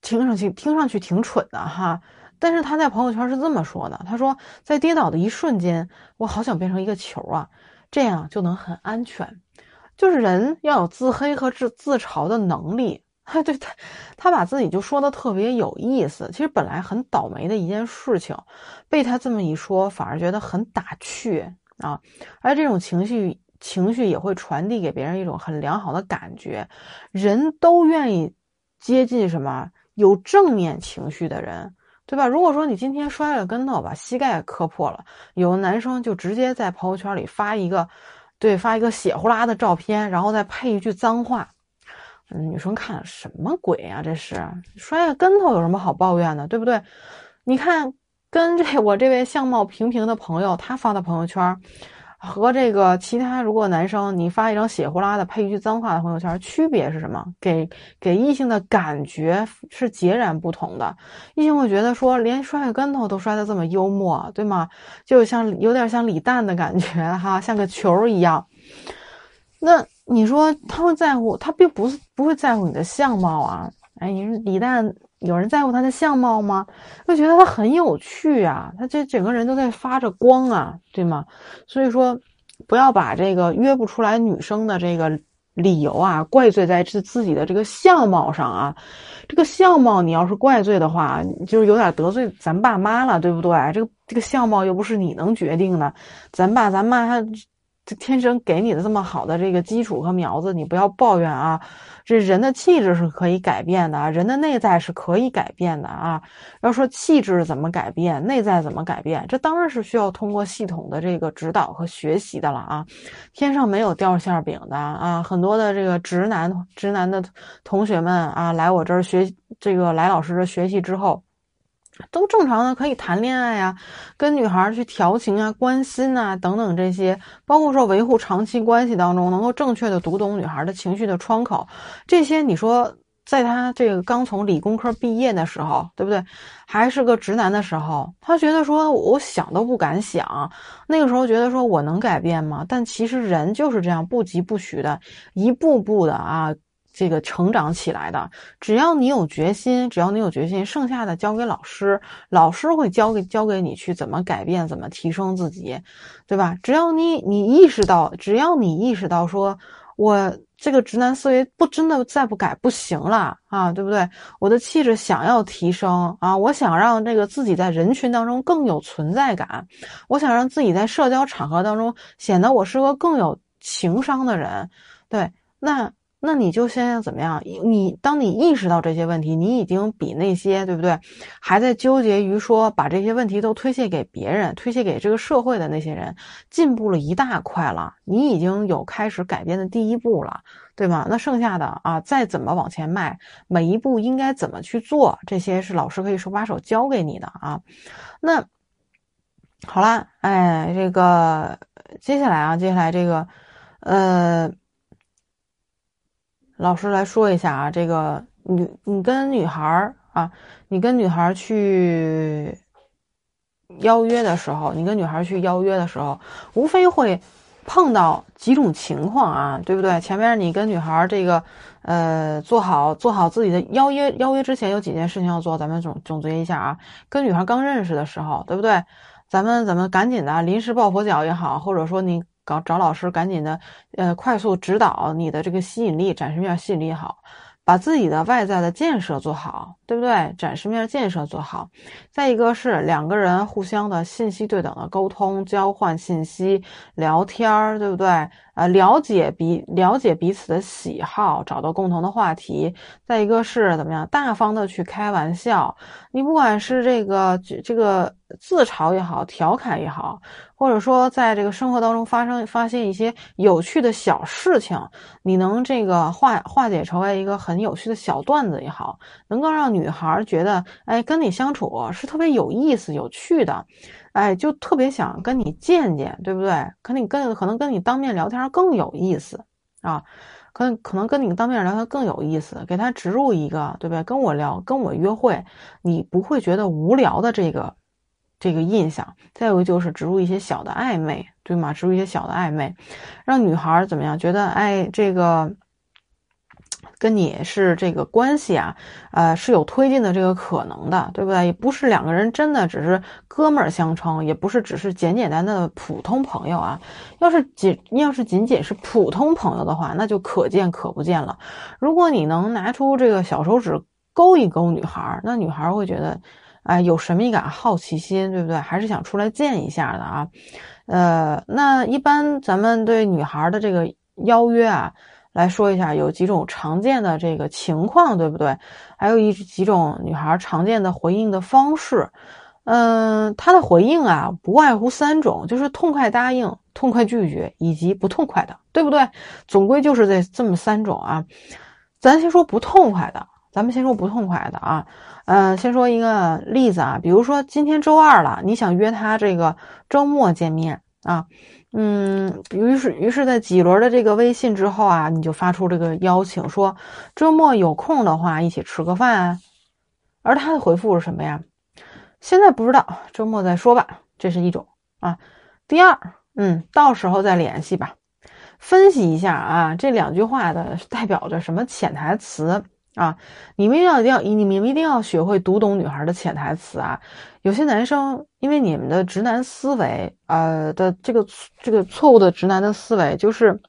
听上去听上去挺蠢的哈。但是他在朋友圈是这么说的：“他说，在跌倒的一瞬间，我好想变成一个球啊，这样就能很安全。就是人要有自黑和自自嘲的能力。对他，他把自己就说的特别有意思。其实本来很倒霉的一件事情，被他这么一说，反而觉得很打趣啊。而这种情绪情绪也会传递给别人一种很良好的感觉。人都愿意接近什么有正面情绪的人。”对吧？如果说你今天摔了跟头，把膝盖磕破了，有的男生就直接在朋友圈里发一个，对，发一个血呼啦的照片，然后再配一句脏话。嗯女生看什么鬼啊？这是摔个跟头有什么好抱怨的？对不对？你看，跟这我这位相貌平平的朋友，他发的朋友圈，和这个其他如果男生你发一张血呼啦的配一句脏话的朋友圈，区别是什么？给给异性的感觉是截然不同的。异性会觉得说，连摔个跟头都摔得这么幽默，对吗？就像有点像李诞的感觉哈，像个球一样。那你说他会在乎？他并不是不会在乎你的相貌啊。哎，你说李诞。有人在乎他的相貌吗？就觉得他很有趣啊，他这整个人都在发着光啊，对吗？所以说，不要把这个约不出来女生的这个理由啊，怪罪在自自己的这个相貌上啊。这个相貌你要是怪罪的话，就是有点得罪咱爸妈了，对不对？这个这个相貌又不是你能决定的，咱爸咱妈他这天生给你的这么好的这个基础和苗子，你不要抱怨啊。这人的气质是可以改变的，人的内在是可以改变的啊。要说气质怎么改变，内在怎么改变，这当然是需要通过系统的这个指导和学习的了啊。天上没有掉馅饼的啊，很多的这个直男直男的同学们啊，来我这儿学这个来老师这学习之后。都正常的可以谈恋爱呀，跟女孩去调情啊、关心啊等等这些，包括说维护长期关系当中能够正确的读懂女孩的情绪的窗口，这些你说在他这个刚从理工科毕业的时候，对不对？还是个直男的时候，他觉得说我想都不敢想，那个时候觉得说我能改变吗？但其实人就是这样不疾不徐的，一步步的啊。这个成长起来的，只要你有决心，只要你有决心，剩下的交给老师，老师会教给教给你去怎么改变，怎么提升自己，对吧？只要你你意识到，只要你意识到，说我这个直男思维不真的再不改不行了啊，对不对？我的气质想要提升啊，我想让这个自己在人群当中更有存在感，我想让自己在社交场合当中显得我是个更有情商的人，对，那。那你就先要怎么样？你当你意识到这些问题，你已经比那些对不对，还在纠结于说把这些问题都推卸给别人、推卸给这个社会的那些人，进步了一大块了。你已经有开始改变的第一步了，对吗？那剩下的啊，再怎么往前迈，每一步应该怎么去做，这些是老师可以手把手教给你的啊。那好啦，哎，这个接下来啊，接下来这个，呃。老师来说一下啊，这个女你跟女孩儿啊，你跟女孩去邀约的时候，你跟女孩去邀约的时候，无非会碰到几种情况啊，对不对？前面你跟女孩这个呃做好做好自己的邀约邀约之前有几件事情要做，咱们总总结一下啊。跟女孩刚认识的时候，对不对？咱们咱们赶紧的临时抱佛脚也好，或者说你。搞找老师，赶紧的，呃，快速指导你的这个吸引力展示面吸引力好，把自己的外在的建设做好，对不对？展示面建设做好。再一个是两个人互相的信息对等的沟通，交换信息，聊天儿，对不对？呃，了解彼了解彼此的喜好，找到共同的话题。再一个是怎么样，大方的去开玩笑。你不管是这个这个自嘲也好，调侃也好，或者说在这个生活当中发生发现一些有趣的小事情，你能这个化化解成为一个很有趣的小段子也好，能够让女女孩觉得，哎，跟你相处是特别有意思、有趣的。哎，就特别想跟你见见，对不对？可你跟可能跟你当面聊天更有意思啊，可可能跟你当面聊天更有意思，给他植入一个，对不对？跟我聊，跟我约会，你不会觉得无聊的这个这个印象。再有就是植入一些小的暧昧，对吗？植入一些小的暧昧，让女孩怎么样？觉得哎，这个。跟你是这个关系啊，呃，是有推进的这个可能的，对不对？也不是两个人真的只是哥们儿相称，也不是只是简简单单的普通朋友啊。要是仅要是仅仅是普通朋友的话，那就可见可不见了。如果你能拿出这个小手指勾一勾女孩，那女孩会觉得，哎，有神秘感、好奇心，对不对？还是想出来见一下的啊。呃，那一般咱们对女孩的这个邀约啊。来说一下，有几种常见的这个情况，对不对？还有一几种女孩常见的回应的方式，嗯，她的回应啊，不外乎三种，就是痛快答应、痛快拒绝以及不痛快的，对不对？总归就是这这么三种啊。咱先说不痛快的，咱们先说不痛快的啊。嗯，先说一个例子啊，比如说今天周二了，你想约她这个周末见面。啊，嗯，于是于是，在几轮的这个微信之后啊，你就发出这个邀请，说周末有空的话一起吃个饭啊。而他的回复是什么呀？现在不知道，周末再说吧。这是一种啊。第二，嗯，到时候再联系吧。分析一下啊，这两句话的代表着什么潜台词啊？你们要一定要，你们一定要学会读懂女孩的潜台词啊。有些男生因为你们的直男思维，呃的这个这个错误的直男的思维，就是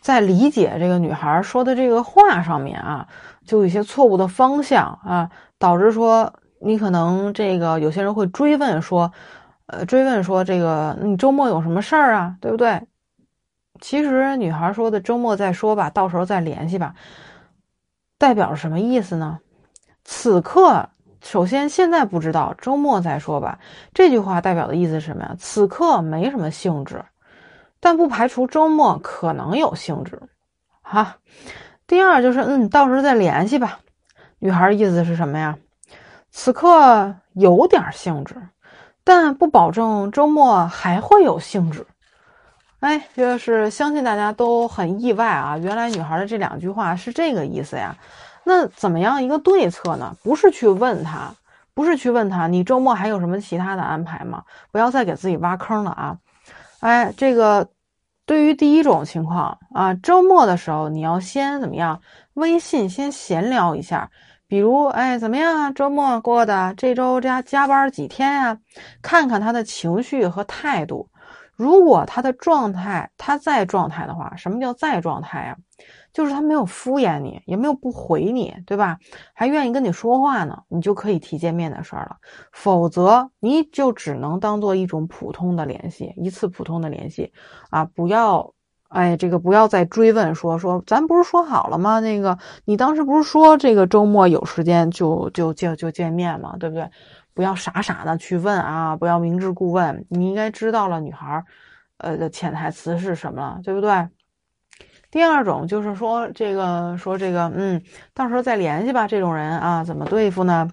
在理解这个女孩说的这个话上面啊。就有一些错误的方向啊，导致说你可能这个有些人会追问说，呃，追问说这个你周末有什么事儿啊，对不对？其实女孩说的周末再说吧，到时候再联系吧，代表什么意思呢？此刻首先现在不知道，周末再说吧。这句话代表的意思是什么呀？此刻没什么兴致，但不排除周末可能有兴致，哈。第二就是，嗯，到时候再联系吧。女孩意思是什么呀？此刻有点兴致，但不保证周末还会有兴致。哎，就是相信大家都很意外啊，原来女孩的这两句话是这个意思呀。那怎么样一个对策呢？不是去问他，不是去问他，你周末还有什么其他的安排吗？不要再给自己挖坑了啊！哎，这个。对于第一种情况啊，周末的时候你要先怎么样？微信先闲聊一下，比如哎怎么样啊？周末过的这周加加班几天呀？看看他的情绪和态度，如果他的状态他在状态的话，什么叫在状态呀？就是他没有敷衍你，也没有不回你，对吧？还愿意跟你说话呢，你就可以提见面的事儿了。否则，你就只能当做一种普通的联系，一次普通的联系啊！不要，哎，这个不要再追问说说，咱不是说好了吗？那个，你当时不是说这个周末有时间就就就就见面吗？对不对？不要傻傻的去问啊！不要明知故问，你应该知道了女孩儿，呃的潜台词是什么了，对不对？第二种就是说，这个说这个，嗯，到时候再联系吧。这种人啊，怎么对付呢？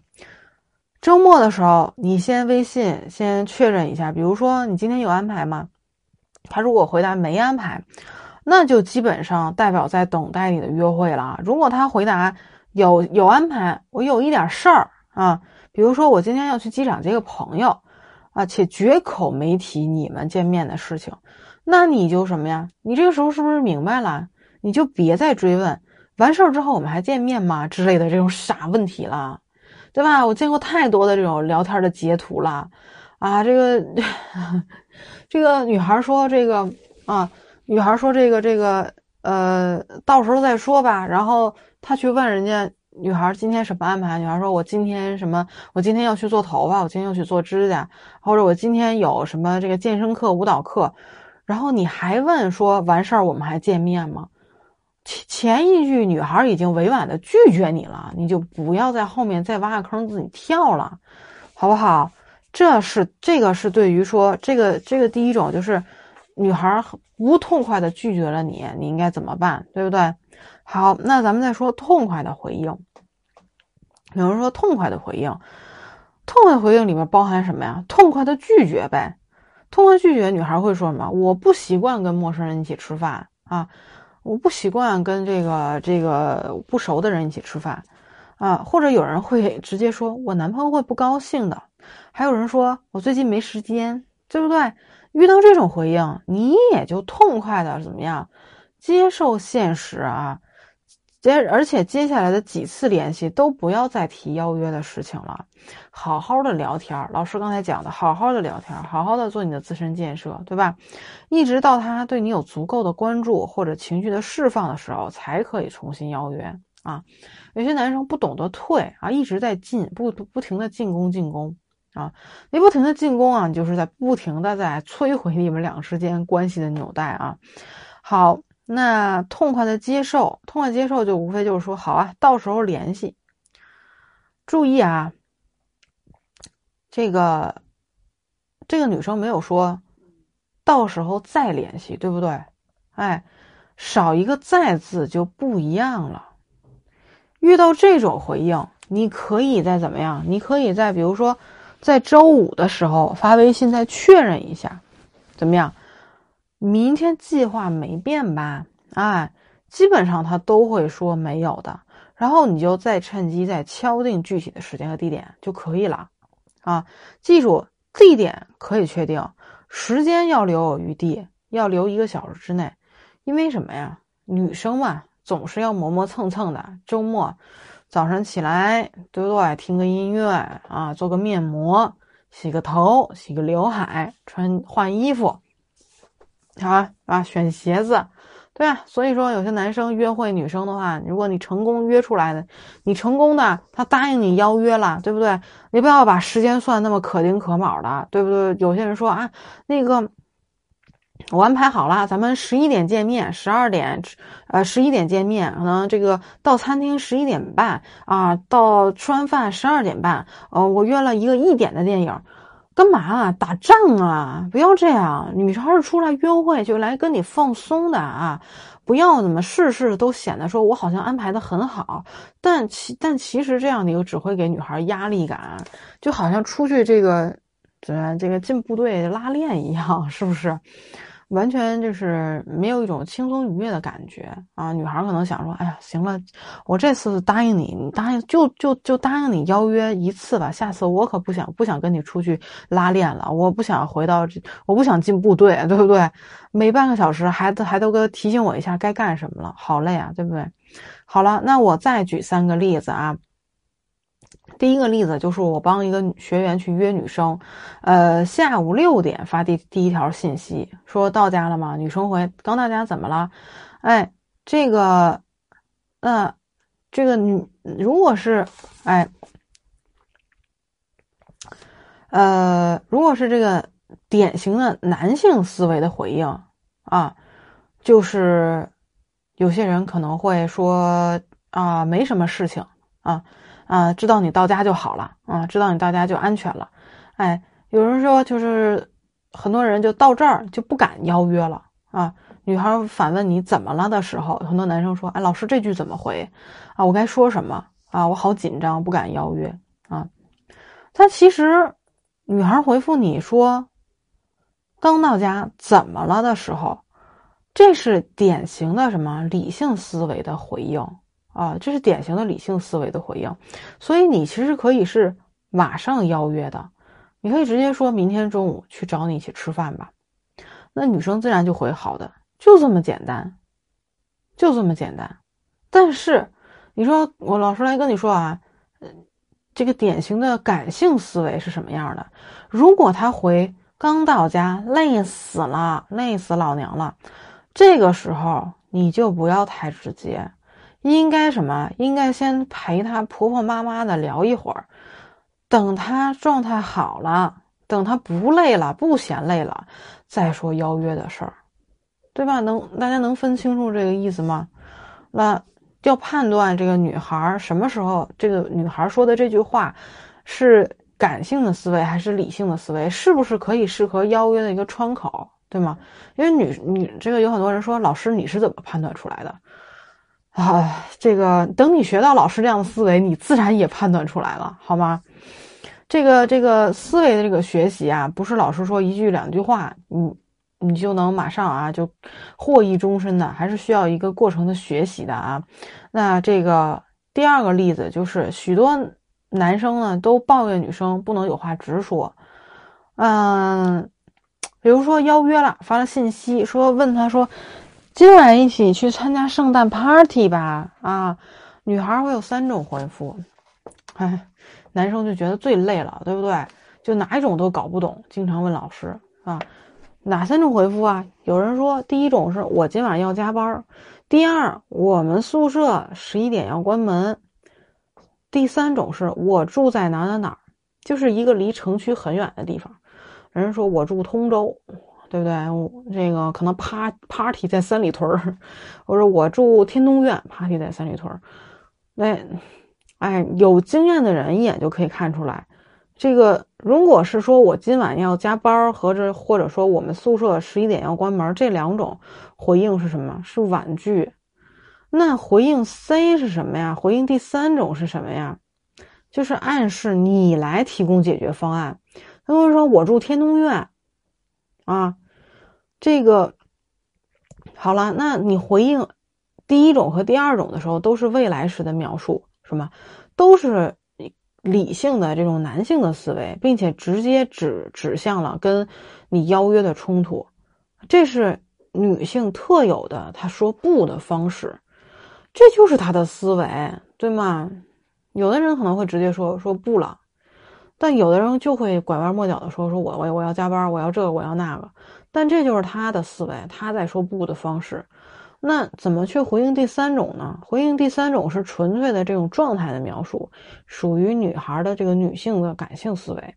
周末的时候，你先微信先确认一下，比如说你今天有安排吗？他如果回答没安排，那就基本上代表在等待你的约会了。如果他回答有有安排，我有一点事儿啊，比如说我今天要去机场接个朋友啊，且绝口没提你们见面的事情。那你就什么呀？你这个时候是不是明白了？你就别再追问，完事儿之后我们还见面吗之类的这种傻问题了，对吧？我见过太多的这种聊天的截图了，啊，这个 这个女孩说这个啊，女孩说这个这个呃，到时候再说吧。然后他去问人家女孩今天什么安排？女孩说我今天什么？我今天要去做头发，我今天要去做指甲，或者我今天有什么这个健身课、舞蹈课。然后你还问说完事儿我们还见面吗？前前一句女孩已经委婉的拒绝你了，你就不要在后面再挖个坑自己跳了，好不好？这是这个是对于说这个这个第一种就是女孩不痛快的拒绝了你，你应该怎么办？对不对？好，那咱们再说痛快的回应。有人说痛快的回应，痛快回应里面包含什么呀？痛快的拒绝呗。痛快拒绝，女孩会说什么？我不习惯跟陌生人一起吃饭啊，我不习惯跟这个这个不熟的人一起吃饭啊。或者有人会直接说，我男朋友会不高兴的。还有人说我最近没时间，对不对？遇到这种回应，你也就痛快的怎么样，接受现实啊。接而且接下来的几次联系都不要再提邀约的事情了，好好的聊天。老师刚才讲的，好好的聊天，好好的做你的自身建设，对吧？一直到他对你有足够的关注或者情绪的释放的时候，才可以重新邀约啊。有些男生不懂得退啊，一直在进，不不停的进攻进攻啊。你不停的进攻啊，你就是在不停的在摧毁你们两个之间关系的纽带啊。好。那痛快的接受，痛快接受就无非就是说好啊，到时候联系。注意啊，这个这个女生没有说到时候再联系，对不对？哎，少一个再字就不一样了。遇到这种回应，你可以再怎么样？你可以在比如说在周五的时候发微信再确认一下怎么样？明天计划没变吧？哎，基本上他都会说没有的。然后你就再趁机再敲定具体的时间和地点就可以了。啊，记住，地点可以确定，时间要留有余地，要留一个小时之内。因为什么呀？女生嘛，总是要磨磨蹭蹭的。周末早上起来，对不对？听个音乐啊，做个面膜，洗个头，洗个刘海，穿换衣服。好啊，选鞋子，对吧？所以说，有些男生约会女生的话，如果你成功约出来的，你成功的，他答应你邀约了，对不对？你不要把时间算那么可丁可卯的，对不对？有些人说啊，那个我安排好了，咱们十一点见面，十二点，呃，十一点见面，可能这个到餐厅十一点半啊，到吃完饭十二点半，呃，我约了一个一点的电影。干嘛啊？打仗啊！不要这样，女孩出来约会就来跟你放松的啊！不要怎么事事都显得说我好像安排的很好，但其但其实这样你又只会给女孩压力感，就好像出去这个，这这个进部队拉练一样，是不是？完全就是没有一种轻松愉悦的感觉啊！女孩可能想说：“哎呀，行了，我这次答应你，你答应就就就答应你邀约一次吧，下次我可不想不想跟你出去拉练了，我不想回到，我不想进部队，对不对？每半个小时还都还都给提醒我一下该干什么了，好累啊，对不对？好了，那我再举三个例子啊。”第一个例子就是我帮一个学员去约女生，呃，下午六点发第第一条信息，说到家了吗？女生回刚到家，怎么了？哎，这个，那这个女如果是哎，呃，如果是这个典型的男性思维的回应啊，就是有些人可能会说啊，没什么事情啊。啊，知道你到家就好了啊，知道你到家就安全了。哎，有人说就是很多人就到这儿就不敢邀约了啊。女孩反问你怎么了的时候，很多男生说：“哎，老师这句怎么回？啊，我该说什么啊？我好紧张，不敢邀约啊。”他其实女孩回复你说：“刚到家怎么了？”的时候，这是典型的什么理性思维的回应。啊，这是典型的理性思维的回应，所以你其实可以是马上邀约的，你可以直接说明天中午去找你一起吃饭吧，那女生自然就会好的，就这么简单，就这么简单。但是你说我老师来跟你说啊，这个典型的感性思维是什么样的？如果他回刚到家累死了，累死老娘了，这个时候你就不要太直接。应该什么？应该先陪她婆婆妈妈的聊一会儿，等她状态好了，等她不累了、不嫌累了，再说邀约的事儿，对吧？能大家能分清楚这个意思吗？那要判断这个女孩什么时候，这个女孩说的这句话是感性的思维还是理性的思维，是不是可以适合邀约的一个窗口，对吗？因为女女这个有很多人说，老师你是怎么判断出来的？啊，这个等你学到老师这样的思维，你自然也判断出来了，好吗？这个这个思维的这个学习啊，不是老师说一句两句话，你你就能马上啊就获益终身的，还是需要一个过程的学习的啊。那这个第二个例子就是，许多男生呢都抱怨女生不能有话直说，嗯，比如说邀约了，发了信息说问他说。今晚一起去参加圣诞 party 吧！啊，女孩会有三种回复，哎，男生就觉得最累了，对不对？就哪一种都搞不懂，经常问老师啊，哪三种回复啊？有人说，第一种是我今晚要加班，第二，我们宿舍十一点要关门，第三种是我住在哪哪哪，就是一个离城区很远的地方。人说我住通州。对不对？我这个可能趴 party 在三里屯儿，我说我住天通苑，party 在三里屯儿。那，哎，有经验的人一眼就可以看出来，这个如果是说我今晚要加班，或者或者说我们宿舍十一点要关门，这两种回应是什么？是婉拒。那回应 C 是什么呀？回应第三种是什么呀？就是暗示你来提供解决方案。他会说我住天通苑。啊，这个好了，那你回应第一种和第二种的时候，都是未来时的描述，是吗？都是理性的这种男性的思维，并且直接指指向了跟你邀约的冲突，这是女性特有的，她说不的方式，这就是她的思维，对吗？有的人可能会直接说说不了。但有的人就会拐弯抹角的说：“说我我我要加班，我要这个，我要那个。”但这就是他的思维，他在说不的方式。那怎么去回应第三种呢？回应第三种是纯粹的这种状态的描述，属于女孩的这个女性的感性思维，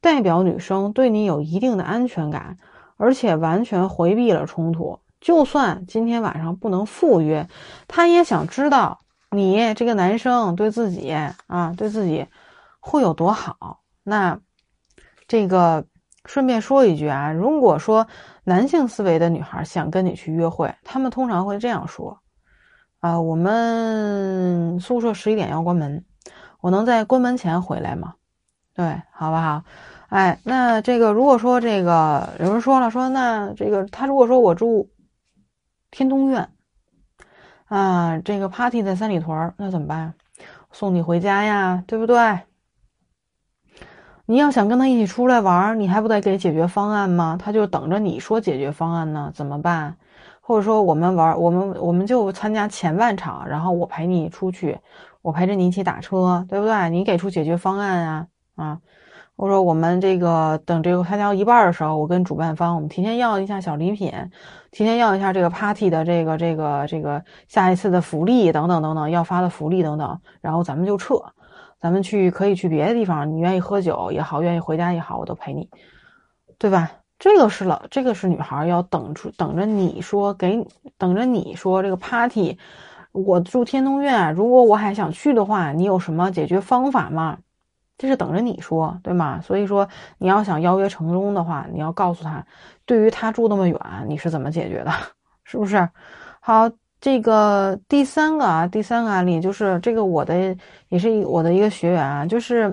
代表女生对你有一定的安全感，而且完全回避了冲突。就算今天晚上不能赴约，他也想知道你这个男生对自己啊，对自己会有多好。那，这个顺便说一句啊，如果说男性思维的女孩想跟你去约会，他们通常会这样说：啊，我们宿舍十一点要关门，我能在关门前回来吗？对，好不好？哎，那这个如果说这个有人说了，说那这个他如果说我住天通苑，啊，这个 party 在三里屯，那怎么办？送你回家呀，对不对？你要想跟他一起出来玩，你还不得给解决方案吗？他就等着你说解决方案呢，怎么办？或者说我们玩，我们我们就参加前半场，然后我陪你出去，我陪着你一起打车，对不对？你给出解决方案啊啊！或者说我们这个等这个参加一半的时候，我跟主办方我们提前要一下小礼品，提前要一下这个 party 的这个这个这个下一次的福利等等等等要发的福利等等，然后咱们就撤。咱们去可以去别的地方，你愿意喝酒也好，愿意回家也好，我都陪你，对吧？这个是老，这个是女孩要等出等着你说给等着你说这个 party，我住天通苑，如果我还想去的话，你有什么解决方法吗？这是等着你说，对吗？所以说你要想邀约成功的话，你要告诉他，对于他住那么远，你是怎么解决的，是不是？好。这个第三个啊，第三个案例就是这个我的也是一我的一个学员啊，就是，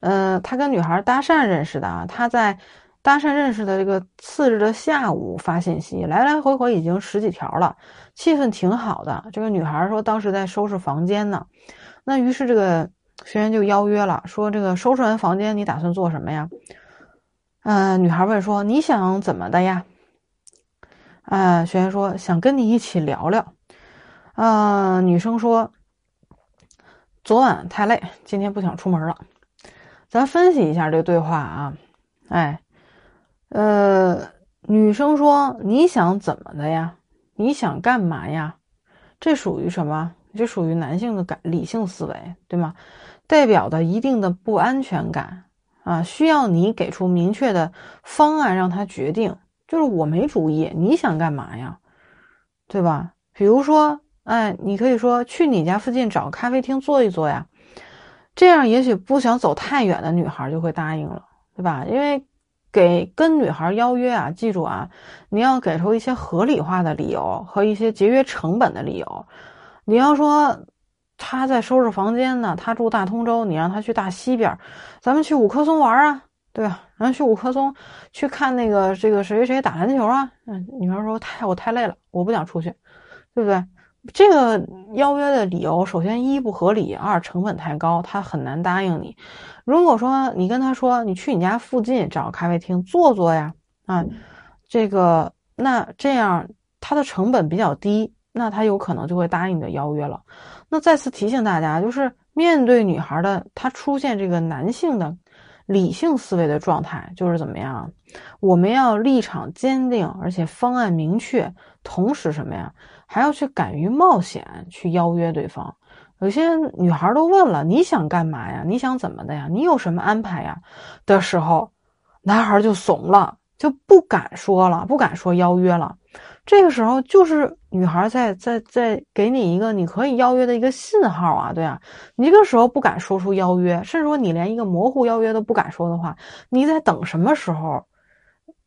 呃，他跟女孩搭讪认识的啊，他在搭讪认识的这个次日的下午发信息，来来回回已经十几条了，气氛挺好的。这个女孩说当时在收拾房间呢，那于是这个学员就邀约了，说这个收拾完房间你打算做什么呀？嗯，女孩问说你想怎么的呀？啊，学员说想跟你一起聊聊。啊，女生说昨晚太累，今天不想出门了。咱分析一下这对话啊。哎，呃，女生说你想怎么的呀？你想干嘛呀？这属于什么？这属于男性的感理性思维，对吗？代表的一定的不安全感啊，需要你给出明确的方案让他决定。就是我没主意，你想干嘛呀？对吧？比如说，哎，你可以说去你家附近找个咖啡厅坐一坐呀。这样也许不想走太远的女孩就会答应了，对吧？因为给跟女孩邀约啊，记住啊，你要给出一些合理化的理由和一些节约成本的理由。你要说他在收拾房间呢，他住大通州，你让他去大西边，咱们去五棵松玩啊。对吧？然后去五棵松去看那个这个谁谁谁打篮球啊？嗯，女孩说太我太累了，我不想出去，对不对？这个邀约的理由，首先一不合理，二成本太高，他很难答应你。如果说你跟他说你去你家附近找个咖啡厅坐坐呀，啊，这个那这样他的成本比较低，那他有可能就会答应你的邀约了。那再次提醒大家，就是面对女孩的她出现这个男性的。理性思维的状态就是怎么样？我们要立场坚定，而且方案明确，同时什么呀？还要去敢于冒险，去邀约对方。有些女孩都问了：“你想干嘛呀？你想怎么的呀？你有什么安排呀？”的时候，男孩就怂了，就不敢说了，不敢说邀约了。这个时候就是女孩在在在给你一个你可以邀约的一个信号啊，对啊，你这个时候不敢说出邀约，甚至说你连一个模糊邀约都不敢说的话，你在等什么时候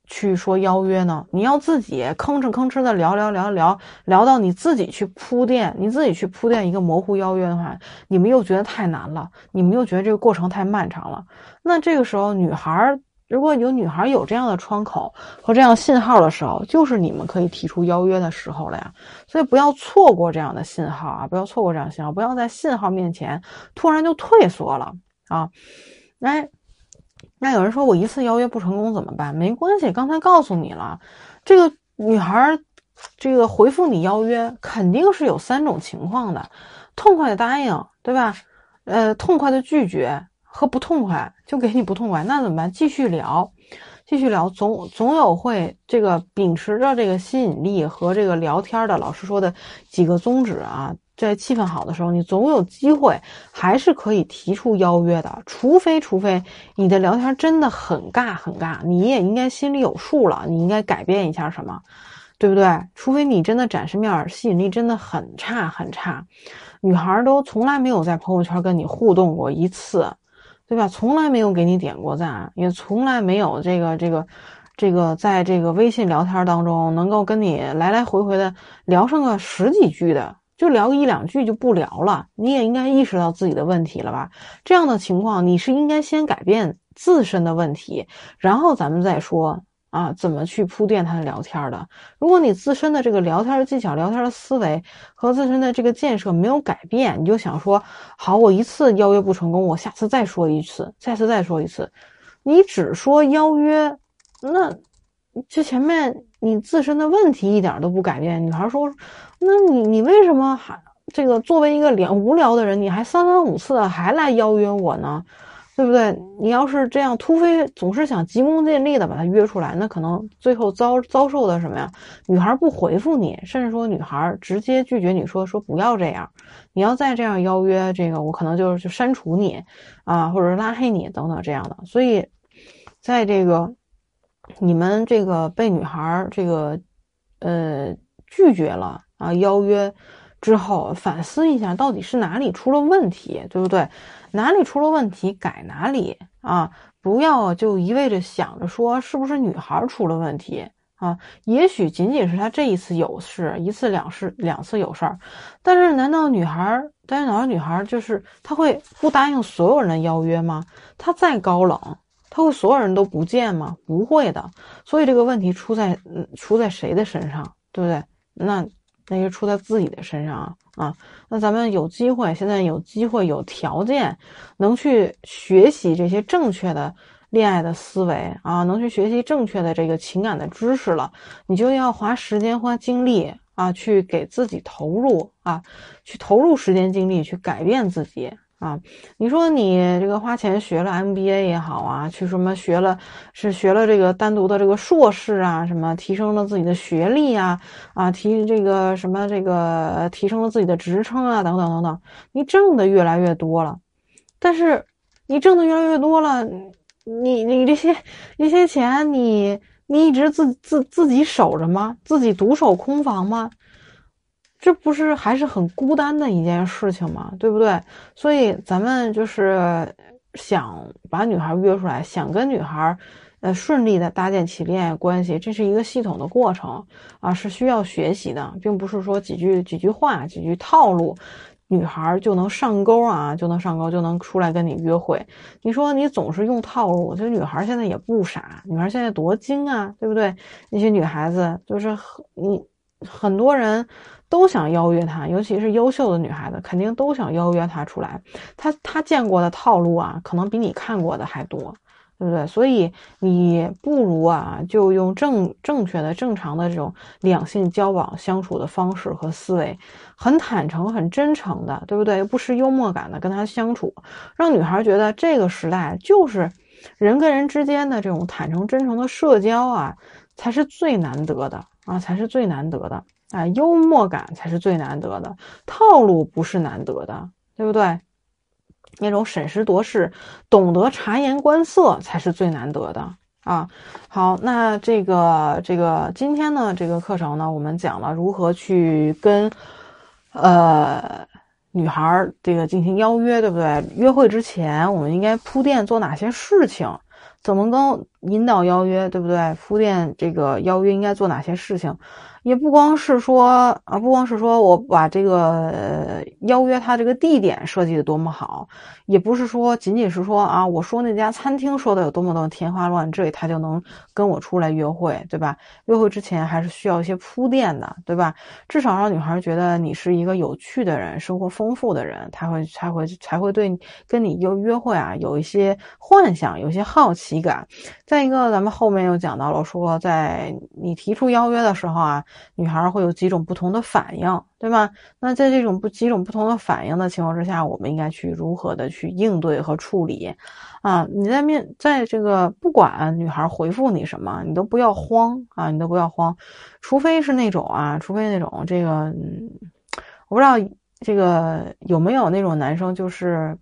去说邀约呢？你要自己吭哧吭哧的聊聊聊聊聊到你自己去铺垫，你自己去铺垫一个模糊邀约的话，你们又觉得太难了，你们又觉得这个过程太漫长了，那这个时候女孩如果有女孩有这样的窗口和这样信号的时候，就是你们可以提出邀约的时候了呀。所以不要错过这样的信号啊！不要错过这样信号，不要在信号面前突然就退缩了啊！哎，那有人说我一次邀约不成功怎么办？没关系，刚才告诉你了，这个女孩这个回复你邀约肯定是有三种情况的：痛快的答应，对吧？呃，痛快的拒绝。和不痛快就给你不痛快，那怎么办？继续聊，继续聊，总总有会这个秉持着这个吸引力和这个聊天的老师说的几个宗旨啊，在气氛好的时候，你总有机会还是可以提出邀约的，除非除非你的聊天真的很尬很尬，你也应该心里有数了，你应该改变一下什么，对不对？除非你真的展示面吸引力真的很差很差，女孩都从来没有在朋友圈跟你互动过一次。对吧？从来没有给你点过赞，也从来没有这个这个这个在这个微信聊天当中能够跟你来来回回的聊上个十几句的，就聊个一两句就不聊了。你也应该意识到自己的问题了吧？这样的情况，你是应该先改变自身的问题，然后咱们再说。啊，怎么去铺垫他的聊天的？如果你自身的这个聊天的技巧、聊天的思维和自身的这个建设没有改变，你就想说好，我一次邀约不成功，我下次再说一次，再次再说一次。你只说邀约，那这前面你自身的问题一点都不改变。女孩说，那你你为什么还这个作为一个连无聊的人，你还三番五次的还来邀约我呢？对不对？你要是这样突飞，总是想急功近利的把他约出来，那可能最后遭遭受的什么呀？女孩不回复你，甚至说女孩直接拒绝你说说不要这样，你要再这样邀约，这个我可能就是就删除你啊，或者拉黑你等等这样的。所以，在这个你们这个被女孩这个呃拒绝了啊邀约之后，反思一下到底是哪里出了问题，对不对？哪里出了问题改哪里啊！不要就一味着想着说是不是女孩出了问题啊？也许仅仅是她这一次有事，一次两事两次有事儿。但是难道女孩？但是难道女孩就是她会不答应所有人的邀约吗？她再高冷，她会所有人都不见吗？不会的。所以这个问题出在嗯出在谁的身上，对不对？那那就出在自己的身上啊。啊，那咱们有机会，现在有机会，有条件，能去学习这些正确的恋爱的思维啊，能去学习正确的这个情感的知识了，你就要花时间、花精力啊，去给自己投入啊，去投入时间精力去改变自己。啊，你说你这个花钱学了 MBA 也好啊，去什么学了是学了这个单独的这个硕士啊，什么提升了自己的学历啊，啊提这个什么这个提升了自己的职称啊，等等等等，你挣的越来越多了，但是你挣的越来越多了，你你这些这些钱你你一直自自自己守着吗？自己独守空房吗？这不是还是很孤单的一件事情吗？对不对？所以咱们就是想把女孩约出来，想跟女孩，呃，顺利的搭建起恋爱关系，这是一个系统的过程啊，是需要学习的，并不是说几句几句话、几句套路，女孩就能上钩啊，就能上钩，就能出来跟你约会。你说你总是用套路，我觉得女孩现在也不傻，女孩现在多精啊，对不对？那些女孩子就是你很多人。都想邀约他，尤其是优秀的女孩子，肯定都想邀约他出来。他他见过的套路啊，可能比你看过的还多，对不对？所以你不如啊，就用正正确的、正常的这种两性交往相处的方式和思维，很坦诚、很真诚的，对不对？不失幽默感的跟他相处，让女孩觉得这个时代就是人跟人之间的这种坦诚、真诚的社交啊，才是最难得的啊，才是最难得的。啊，幽默感才是最难得的，套路不是难得的，对不对？那种审时度势、懂得察言观色才是最难得的啊！好，那这个这个今天呢，这个课程呢，我们讲了如何去跟呃女孩这个进行邀约，对不对？约会之前，我们应该铺垫做哪些事情？怎么跟引导邀约，对不对？铺垫这个邀约应该做哪些事情？也不光是说啊，不光是说我把这个邀约他这个地点设计的多么好，也不是说仅仅是说啊，我说那家餐厅说的有多么多么天花乱坠，他就能跟我出来约会，对吧？约会之前还是需要一些铺垫的，对吧？至少让女孩觉得你是一个有趣的人，生活丰富的人，他会才会才会对跟你约约会啊有一些幻想，有些好奇感。再一个，咱们后面又讲到了说，在你提出邀约的时候啊。女孩会有几种不同的反应，对吧？那在这种不几种不同的反应的情况之下，我们应该去如何的去应对和处理？啊，你在面在这个不管女孩回复你什么，你都不要慌啊，你都不要慌，除非是那种啊，除非那种这个，我不知道这个有没有那种男生就是。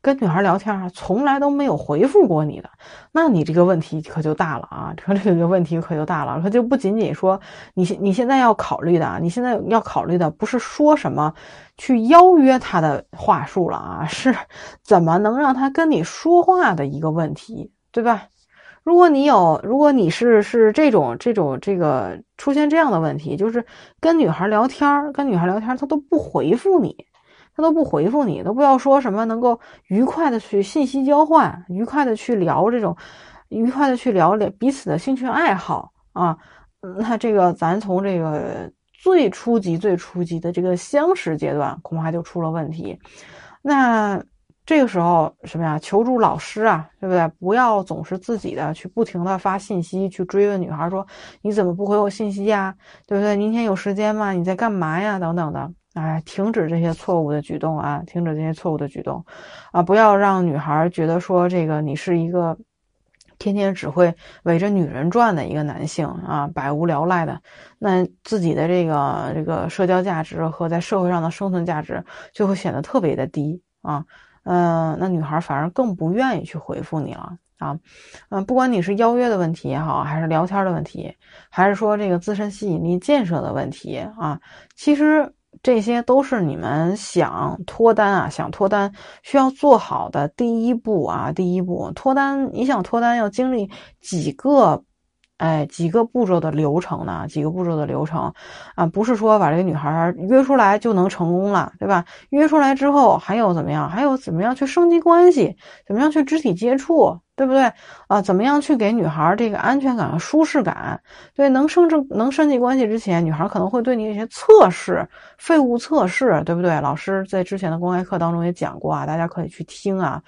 跟女孩聊天啊，从来都没有回复过你的，那你这个问题可就大了啊！这个这个问题可就大了，可就不仅仅说你现你现在要考虑的啊，你现在要考虑的不是说什么去邀约他的话术了啊，是怎么能让他跟你说话的一个问题，对吧？如果你有，如果你是是这种这种这个出现这样的问题，就是跟女孩聊天，跟女孩聊天，他都不回复你。他都不回复你，都不要说什么能够愉快的去信息交换，愉快的去聊这种，愉快的去聊聊彼此的兴趣爱好啊。那这个咱从这个最初级、最初级的这个相识阶段，恐怕就出了问题。那这个时候什么呀？求助老师啊，对不对？不要总是自己的去不停的发信息去追问女孩，说你怎么不回我信息呀？对不对？明天有时间吗？你在干嘛呀？等等的。哎，停止这些错误的举动啊！停止这些错误的举动，啊！不要让女孩觉得说这个你是一个天天只会围着女人转的一个男性啊，百无聊赖的，那自己的这个这个社交价值和在社会上的生存价值就会显得特别的低啊。嗯，那女孩反而更不愿意去回复你了啊。嗯，不管你是邀约的问题也好，还是聊天的问题，还是说这个自身吸引力建设的问题啊，其实。这些都是你们想脱单啊，想脱单需要做好的第一步啊，第一步脱单，你想脱单要经历几个，哎，几个步骤的流程呢？几个步骤的流程啊，不是说把这个女孩约出来就能成功了，对吧？约出来之后还有怎么样？还有怎么样去升级关系？怎么样去肢体接触？对不对啊？怎么样去给女孩这个安全感和舒适感？对，能升正能升级关系之前，女孩可能会对你有些测试、废物测试，对不对？老师在之前的公开课当中也讲过啊，大家可以去听啊。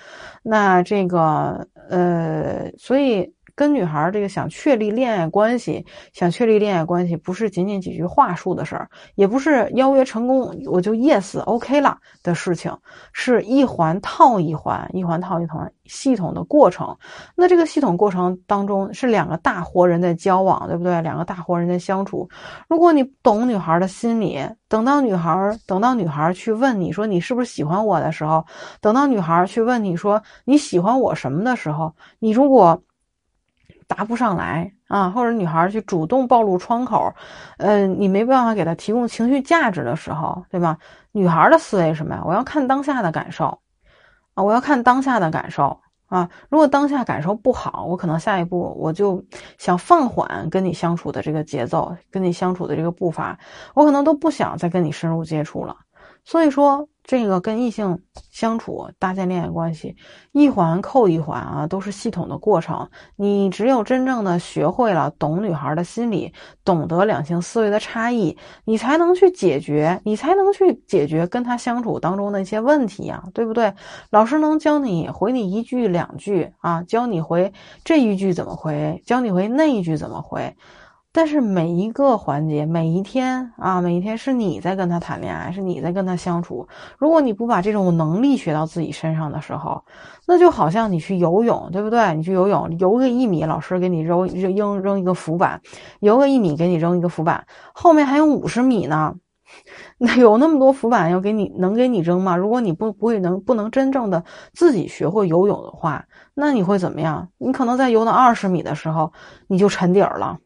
那这个呃，所以。跟女孩这个想确立恋爱关系，想确立恋爱关系，不是仅仅几句话术的事儿，也不是邀约成功我就 yes OK 了的事情，是一环套一环，一环套一环系统的过程。那这个系统过程当中是两个大活人在交往，对不对？两个大活人在相处。如果你懂女孩的心理，等到女孩等到女孩去问你说你是不是喜欢我的时候，等到女孩去问你说你喜欢我什么的时候，你如果。答不上来啊，或者女孩去主动暴露窗口，嗯，你没办法给她提供情绪价值的时候，对吧？女孩的思维什么呀？我要看当下的感受啊，我要看当下的感受啊。如果当下感受不好，我可能下一步我就想放缓跟你相处的这个节奏，跟你相处的这个步伐，我可能都不想再跟你深入接触了。所以说。这个跟异性相处、搭建恋爱关系，一环扣一环啊，都是系统的过程。你只有真正的学会了懂女孩的心理，懂得两性思维的差异，你才能去解决，你才能去解决跟她相处当中的一些问题呀，对不对？老师能教你回你一句两句啊，教你回这一句怎么回，教你回那一句怎么回。但是每一个环节，每一天啊，每一天是你在跟他谈恋爱，是你在跟他相处。如果你不把这种能力学到自己身上的时候，那就好像你去游泳，对不对？你去游泳，游个一米，老师给你扔扔扔扔一个浮板；游个一米，给你扔一个浮板，后面还有五十米呢。那有那么多浮板要给你，能给你扔吗？如果你不不会能不能真正的自己学会游泳的话，那你会怎么样？你可能在游到二十米的时候，你就沉底儿了。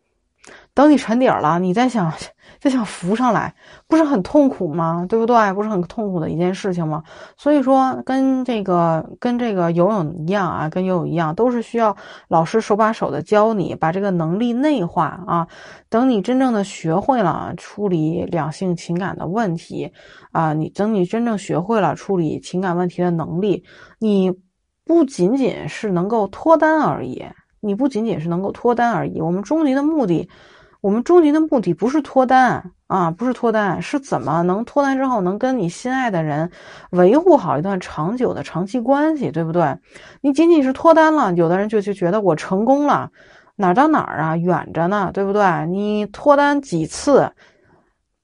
等你沉底儿了，你再想再想浮上来，不是很痛苦吗？对不对？不是很痛苦的一件事情吗？所以说，跟这个跟这个游泳一样啊，跟游泳一样，都是需要老师手把手的教你，把这个能力内化啊。等你真正的学会了处理两性情感的问题啊，你等你真正学会了处理情感问题的能力，你不仅仅是能够脱单而已，你不仅仅是能够脱单而已。我们终极的目的。我们终极的目的不是脱单啊，不是脱单，是怎么能脱单之后能跟你心爱的人维护好一段长久的长期关系，对不对？你仅仅是脱单了，有的人就就觉得我成功了，哪儿到哪儿啊，远着呢，对不对？你脱单几次，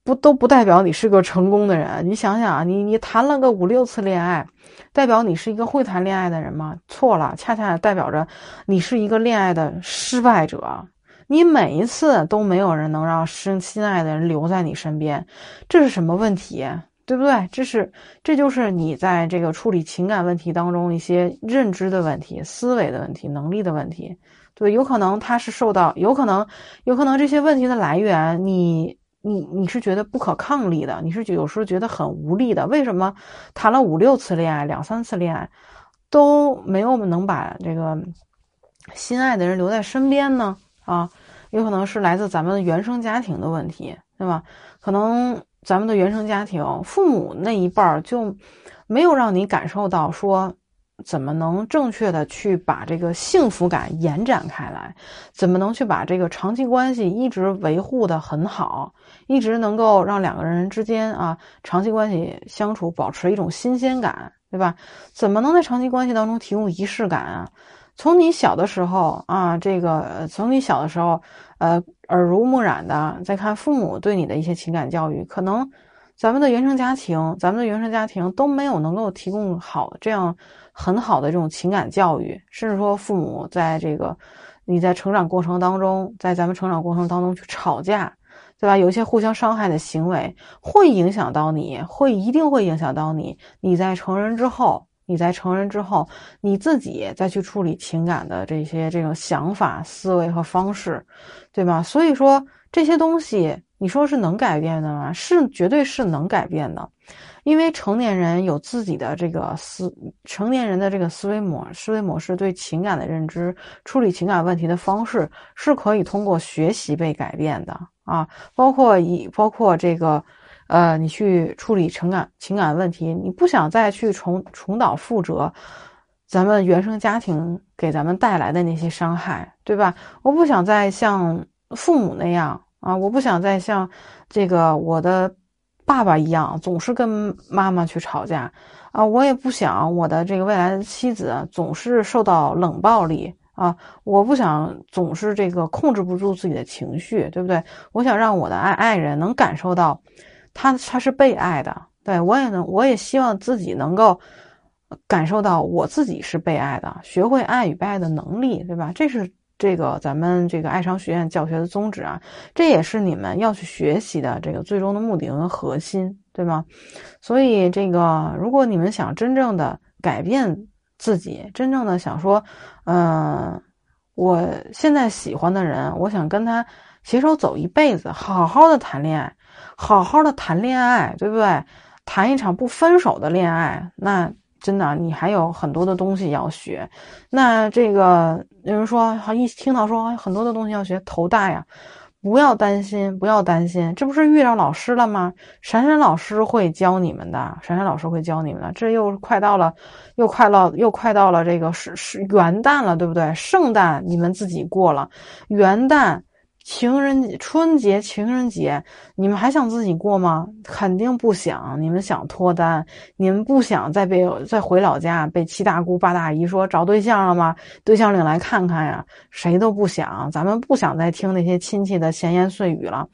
不都不代表你是个成功的人？你想想啊，你你谈了个五六次恋爱，代表你是一个会谈恋爱的人吗？错了，恰恰代表着你是一个恋爱的失败者。你每一次都没有人能让深心爱的人留在你身边，这是什么问题？对不对？这是这就是你在这个处理情感问题当中一些认知的问题、思维的问题、能力的问题。对，有可能他是受到，有可能，有可能这些问题的来源，你你你是觉得不可抗力的，你是有时候觉得很无力的。为什么谈了五六次恋爱、两三次恋爱，都没有能把这个心爱的人留在身边呢？啊？有可能是来自咱们原生家庭的问题，对吧？可能咱们的原生家庭，父母那一辈儿就没有让你感受到说，怎么能正确的去把这个幸福感延展开来，怎么能去把这个长期关系一直维护的很好，一直能够让两个人之间啊长期关系相处保持一种新鲜感，对吧？怎么能在长期关系当中提供仪式感啊？从你小的时候啊，这个从你小的时候，呃，耳濡目染的，再看父母对你的一些情感教育，可能咱们的原生家庭，咱们的原生家庭都没有能够提供好这样很好的这种情感教育，甚至说父母在这个你在成长过程当中，在咱们成长过程当中去吵架，对吧？有一些互相伤害的行为，会影响到你，会一定会影响到你，你在成人之后。你在成人之后，你自己再去处理情感的这些这种想法、思维和方式，对吧？所以说这些东西，你说是能改变的吗？是，绝对是能改变的，因为成年人有自己的这个思，成年人的这个思维模思维模式，对情感的认知、处理情感问题的方式，是可以通过学习被改变的啊，包括以包括这个。呃，你去处理情感情感问题，你不想再去重重蹈覆辙，咱们原生家庭给咱们带来的那些伤害，对吧？我不想再像父母那样啊，我不想再像这个我的爸爸一样，总是跟妈妈去吵架啊，我也不想我的这个未来的妻子总是受到冷暴力啊，我不想总是这个控制不住自己的情绪，对不对？我想让我的爱爱人能感受到。他他是被爱的，对我也能，我也希望自己能够感受到我自己是被爱的，学会爱与被爱的能力，对吧？这是这个咱们这个爱商学院教学的宗旨啊，这也是你们要去学习的这个最终的目的和核心，对吗？所以这个，如果你们想真正的改变自己，真正的想说，嗯，我现在喜欢的人，我想跟他携手走一辈子，好好的谈恋爱。好好的谈恋爱，对不对？谈一场不分手的恋爱，那真的你还有很多的东西要学。那这个有人说，好一听到说很多的东西要学，头大呀。不要担心，不要担心，这不是遇到老师了吗？闪闪老师会教你们的，闪闪老师会教你们的。这又快到了，又快到，又快到了这个是是元旦了，对不对？圣诞你们自己过了，元旦。情人节、春节、情人节，你们还想自己过吗？肯定不想。你们想脱单，你们不想再被再回老家被七大姑八大姨说找对象了吗？对象领来看看呀，谁都不想。咱们不想再听那些亲戚的闲言碎语了。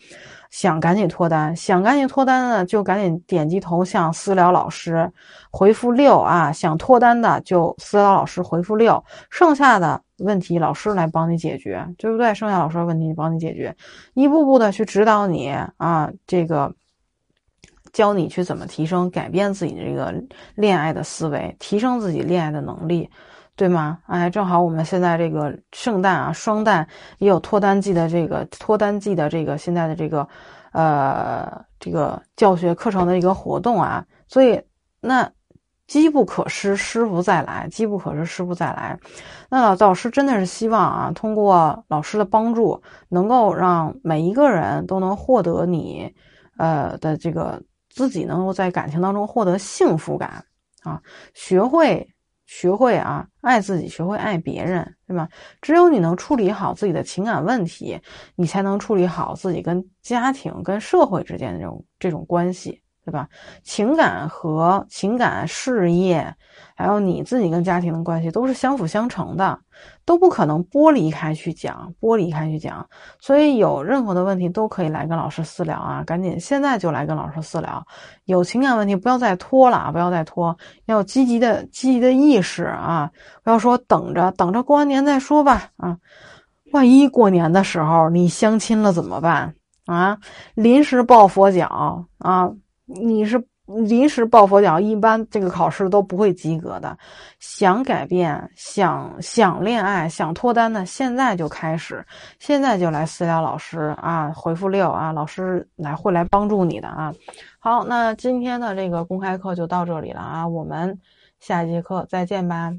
想赶紧脱单，想赶紧脱单的就赶紧点击头像私聊老师，回复六啊！想脱单的就私聊老师回复六，剩下的问题老师来帮你解决，对不对？剩下老师的问题帮你解决，一步步的去指导你啊，这个教你去怎么提升、改变自己的这个恋爱的思维，提升自己恋爱的能力。对吗？哎，正好我们现在这个圣诞啊，双旦也有脱单季的这个脱单季的这个现在的这个呃这个教学课程的一个活动啊，所以那机不可失，失不再来，机不可失，失不再来。那老老师真的是希望啊，通过老师的帮助，能够让每一个人都能获得你呃的这个自己能够在感情当中获得幸福感啊，学会。学会啊，爱自己，学会爱别人，对吧？只有你能处理好自己的情感问题，你才能处理好自己跟家庭、跟社会之间的这种这种关系。对吧？情感和情感、事业，还有你自己跟家庭的关系，都是相辅相成的，都不可能剥离开去讲，剥离开去讲。所以有任何的问题都可以来跟老师私聊啊，赶紧现在就来跟老师私聊。有情感问题不要再拖了啊，不要再拖，要积极的积极的意识啊，不要说等着等着过完年再说吧啊，万一过年的时候你相亲了怎么办啊？临时抱佛脚啊！你是临时抱佛脚，一般这个考试都不会及格的。想改变，想想恋爱，想脱单的，现在就开始，现在就来私聊老师啊，回复六啊，老师来会来帮助你的啊。好，那今天的这个公开课就到这里了啊，我们下节课再见吧。